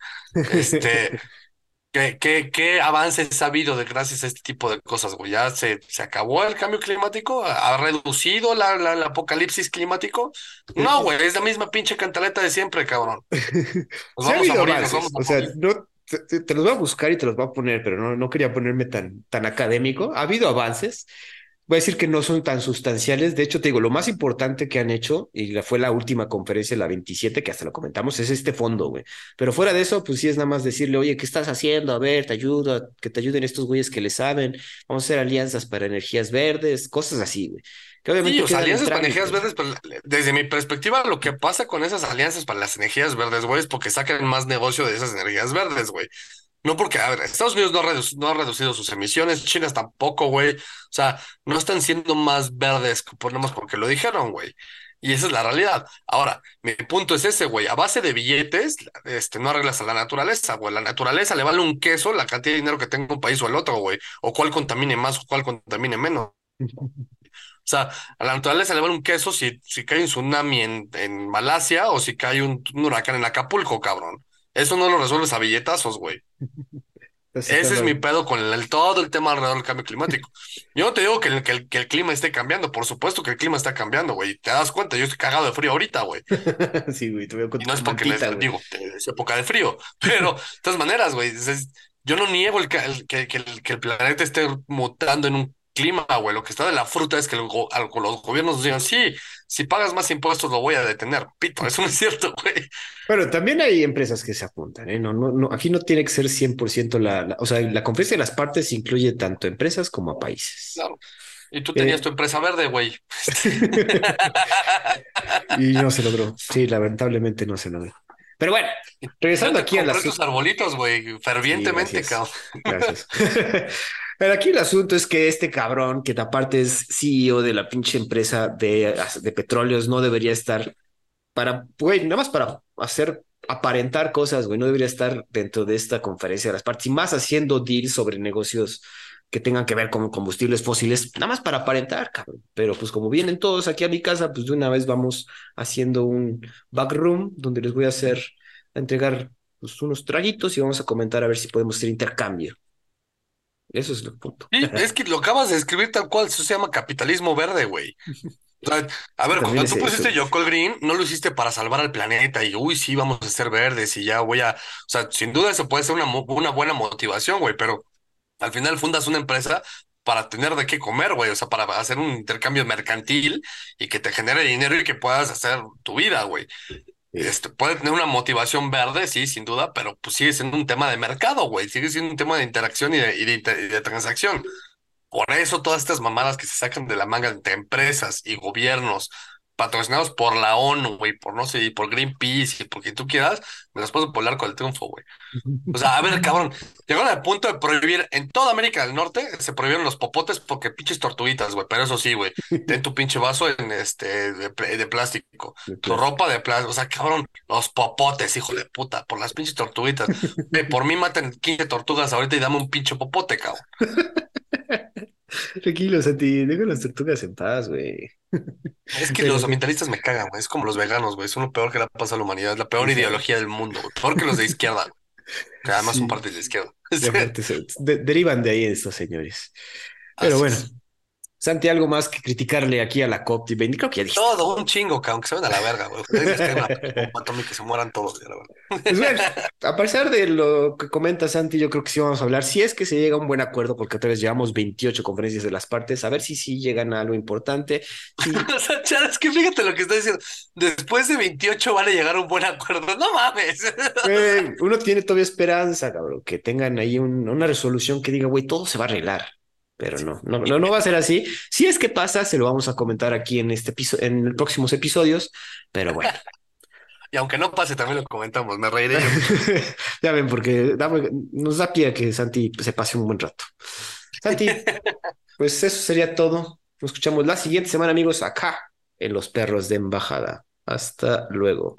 este, ¿Qué, qué, qué avances ha habido de, gracias a este tipo de cosas, güey? ¿Ya se, se acabó el cambio climático? ¿Ha reducido la, la, el apocalipsis climático? No, güey, es la misma pinche cantaleta de siempre, cabrón. Nos vamos a morir, O sea, no, te, los voy a buscar y te los voy a poner, pero no, no quería ponerme tan, tan académico. Ha habido avances, voy a decir que no son tan sustanciales. De hecho, te digo, lo más importante que han hecho, y fue la última conferencia, la 27, que hasta lo comentamos, es este fondo, güey. Pero fuera de eso, pues sí es nada más decirle, oye, ¿qué estás haciendo? A ver, te ayudo, que te ayuden estos güeyes que le saben. Vamos a hacer alianzas para energías verdes, cosas así, güey. Que obviamente sí, alianzas para energías verdes, pero desde mi perspectiva, lo que pasa con esas alianzas para las energías verdes, güey, es porque sacan más negocio de esas energías verdes, güey. No porque, a ver, Estados Unidos no ha, no ha reducido sus emisiones, China tampoco, güey. O sea, no están siendo más verdes, ponemos porque lo dijeron, güey. Y esa es la realidad. Ahora, mi punto es ese, güey. A base de billetes, este, no arreglas a la naturaleza, güey. La naturaleza le vale un queso la cantidad de dinero que tenga un país o el otro, güey. O cuál contamine más o cuál contamine menos. O sea, a la naturaleza le vale un queso si, si cae un tsunami en, en Malasia o si cae un huracán en Acapulco, cabrón. Eso no lo resuelves a billetazos, güey. Ese es mi pedo con el, todo el tema alrededor del cambio climático. Yo no te digo que el, que, el, clima esté cambiando, por supuesto que el clima está cambiando, güey. Te das cuenta, yo estoy cagado de frío ahorita, güey. sí, güey, te veo con y no es porque les digo, es época de frío, pero de todas maneras, güey, yo no niego el, que, que, que, el planeta esté mutando en un clima, güey. Lo que está de la fruta es que los gobiernos digan, sí, si pagas más impuestos lo voy a detener. Pito, eso no es cierto, güey. Pero también hay empresas que se apuntan, ¿eh? No, no, no, aquí no tiene que ser 100% la, la, o sea, la conferencia de las partes incluye tanto empresas como a países. Claro. Y tú tenías eh, tu empresa verde, güey. y no se logró. Sí, lamentablemente no se logró. Pero bueno, regresando aquí a las... tus arbolitos, güey, fervientemente, cabrón. Gracias. Pero aquí el asunto es que este cabrón, que aparte es CEO de la pinche empresa de, de petróleos, no debería estar para, güey, nada más para hacer, aparentar cosas, güey, no debería estar dentro de esta conferencia de las partes y más haciendo deals sobre negocios que tengan que ver con combustibles fósiles, nada más para aparentar, cabrón. Pero pues como vienen todos aquí a mi casa, pues de una vez vamos haciendo un backroom donde les voy a hacer, a entregar pues, unos traguitos y vamos a comentar a ver si podemos hacer intercambio. Eso es el punto. Sí, es que lo acabas de escribir tal cual, eso se llama capitalismo verde, güey. a ver, cuando tú pusiste Yoko Green, no lo hiciste para salvar al planeta y, uy, sí, vamos a ser verdes y ya voy a, o sea, sin duda eso puede ser una, una buena motivación, güey, pero al final fundas una empresa para tener de qué comer, güey, o sea, para hacer un intercambio mercantil y que te genere dinero y que puedas hacer tu vida, güey. Este, puede tener una motivación verde, sí, sin duda, pero pues sigue siendo un tema de mercado, güey. Sigue siendo un tema de interacción y de, y de, transacción. Por eso todas estas mamadas que se sacan de la manga entre empresas y gobiernos patrocinados por la ONU, güey, por no sé, por Greenpeace y por quien tú quieras, me las puedo polar con el triunfo, güey. O sea, a ver, cabrón, llegaron al punto de prohibir en toda América del Norte, se prohibieron los popotes porque pinches tortuguitas, güey, pero eso sí, güey, ten tu pinche vaso en este de, plástico, tu ropa de plástico, o sea, cabrón, los popotes, hijo de puta, por las pinches tortuguitas. por mí maten 15 tortugas ahorita y dame un pinche popote, cabrón. Tranquilo, Santi, deja las tortugas en paz, güey. Es que los ambientalistas me cagan, güey. Es como los veganos, güey. Es lo peor que le pasa a la humanidad. Es la peor ideología del mundo, güey. Peor que los de izquierda, güey. Que además son parte de la izquierda. derivan de ahí estos señores. Pero bueno, Santi, algo más que criticarle aquí a la COP20. Creo que ya dijiste. Todo un chingo, que aunque se ven a la verga, güey. que se mueran todos, la verdad. Pues bueno, a pesar de lo que comenta Santi, yo creo que sí vamos a hablar. Si es que se llega a un buen acuerdo, porque otra vez llevamos 28 conferencias de las partes, a ver si sí llegan a algo importante. o sea, es que fíjate lo que está diciendo. Después de 28 van a llegar a un buen acuerdo. No mames. uno tiene todavía esperanza, cabrón, que tengan ahí una resolución que diga, güey, todo se va a arreglar pero no, no, no, no va a ser así. Si es que pasa, se lo vamos a comentar aquí en este episodio, en los próximos episodios, pero bueno. Y aunque no pase, también lo comentamos, me reiré. ya ven, porque nos da pie a que Santi se pase un buen rato. Santi, pues eso sería todo. Nos escuchamos la siguiente semana, amigos, acá en Los Perros de Embajada. Hasta luego.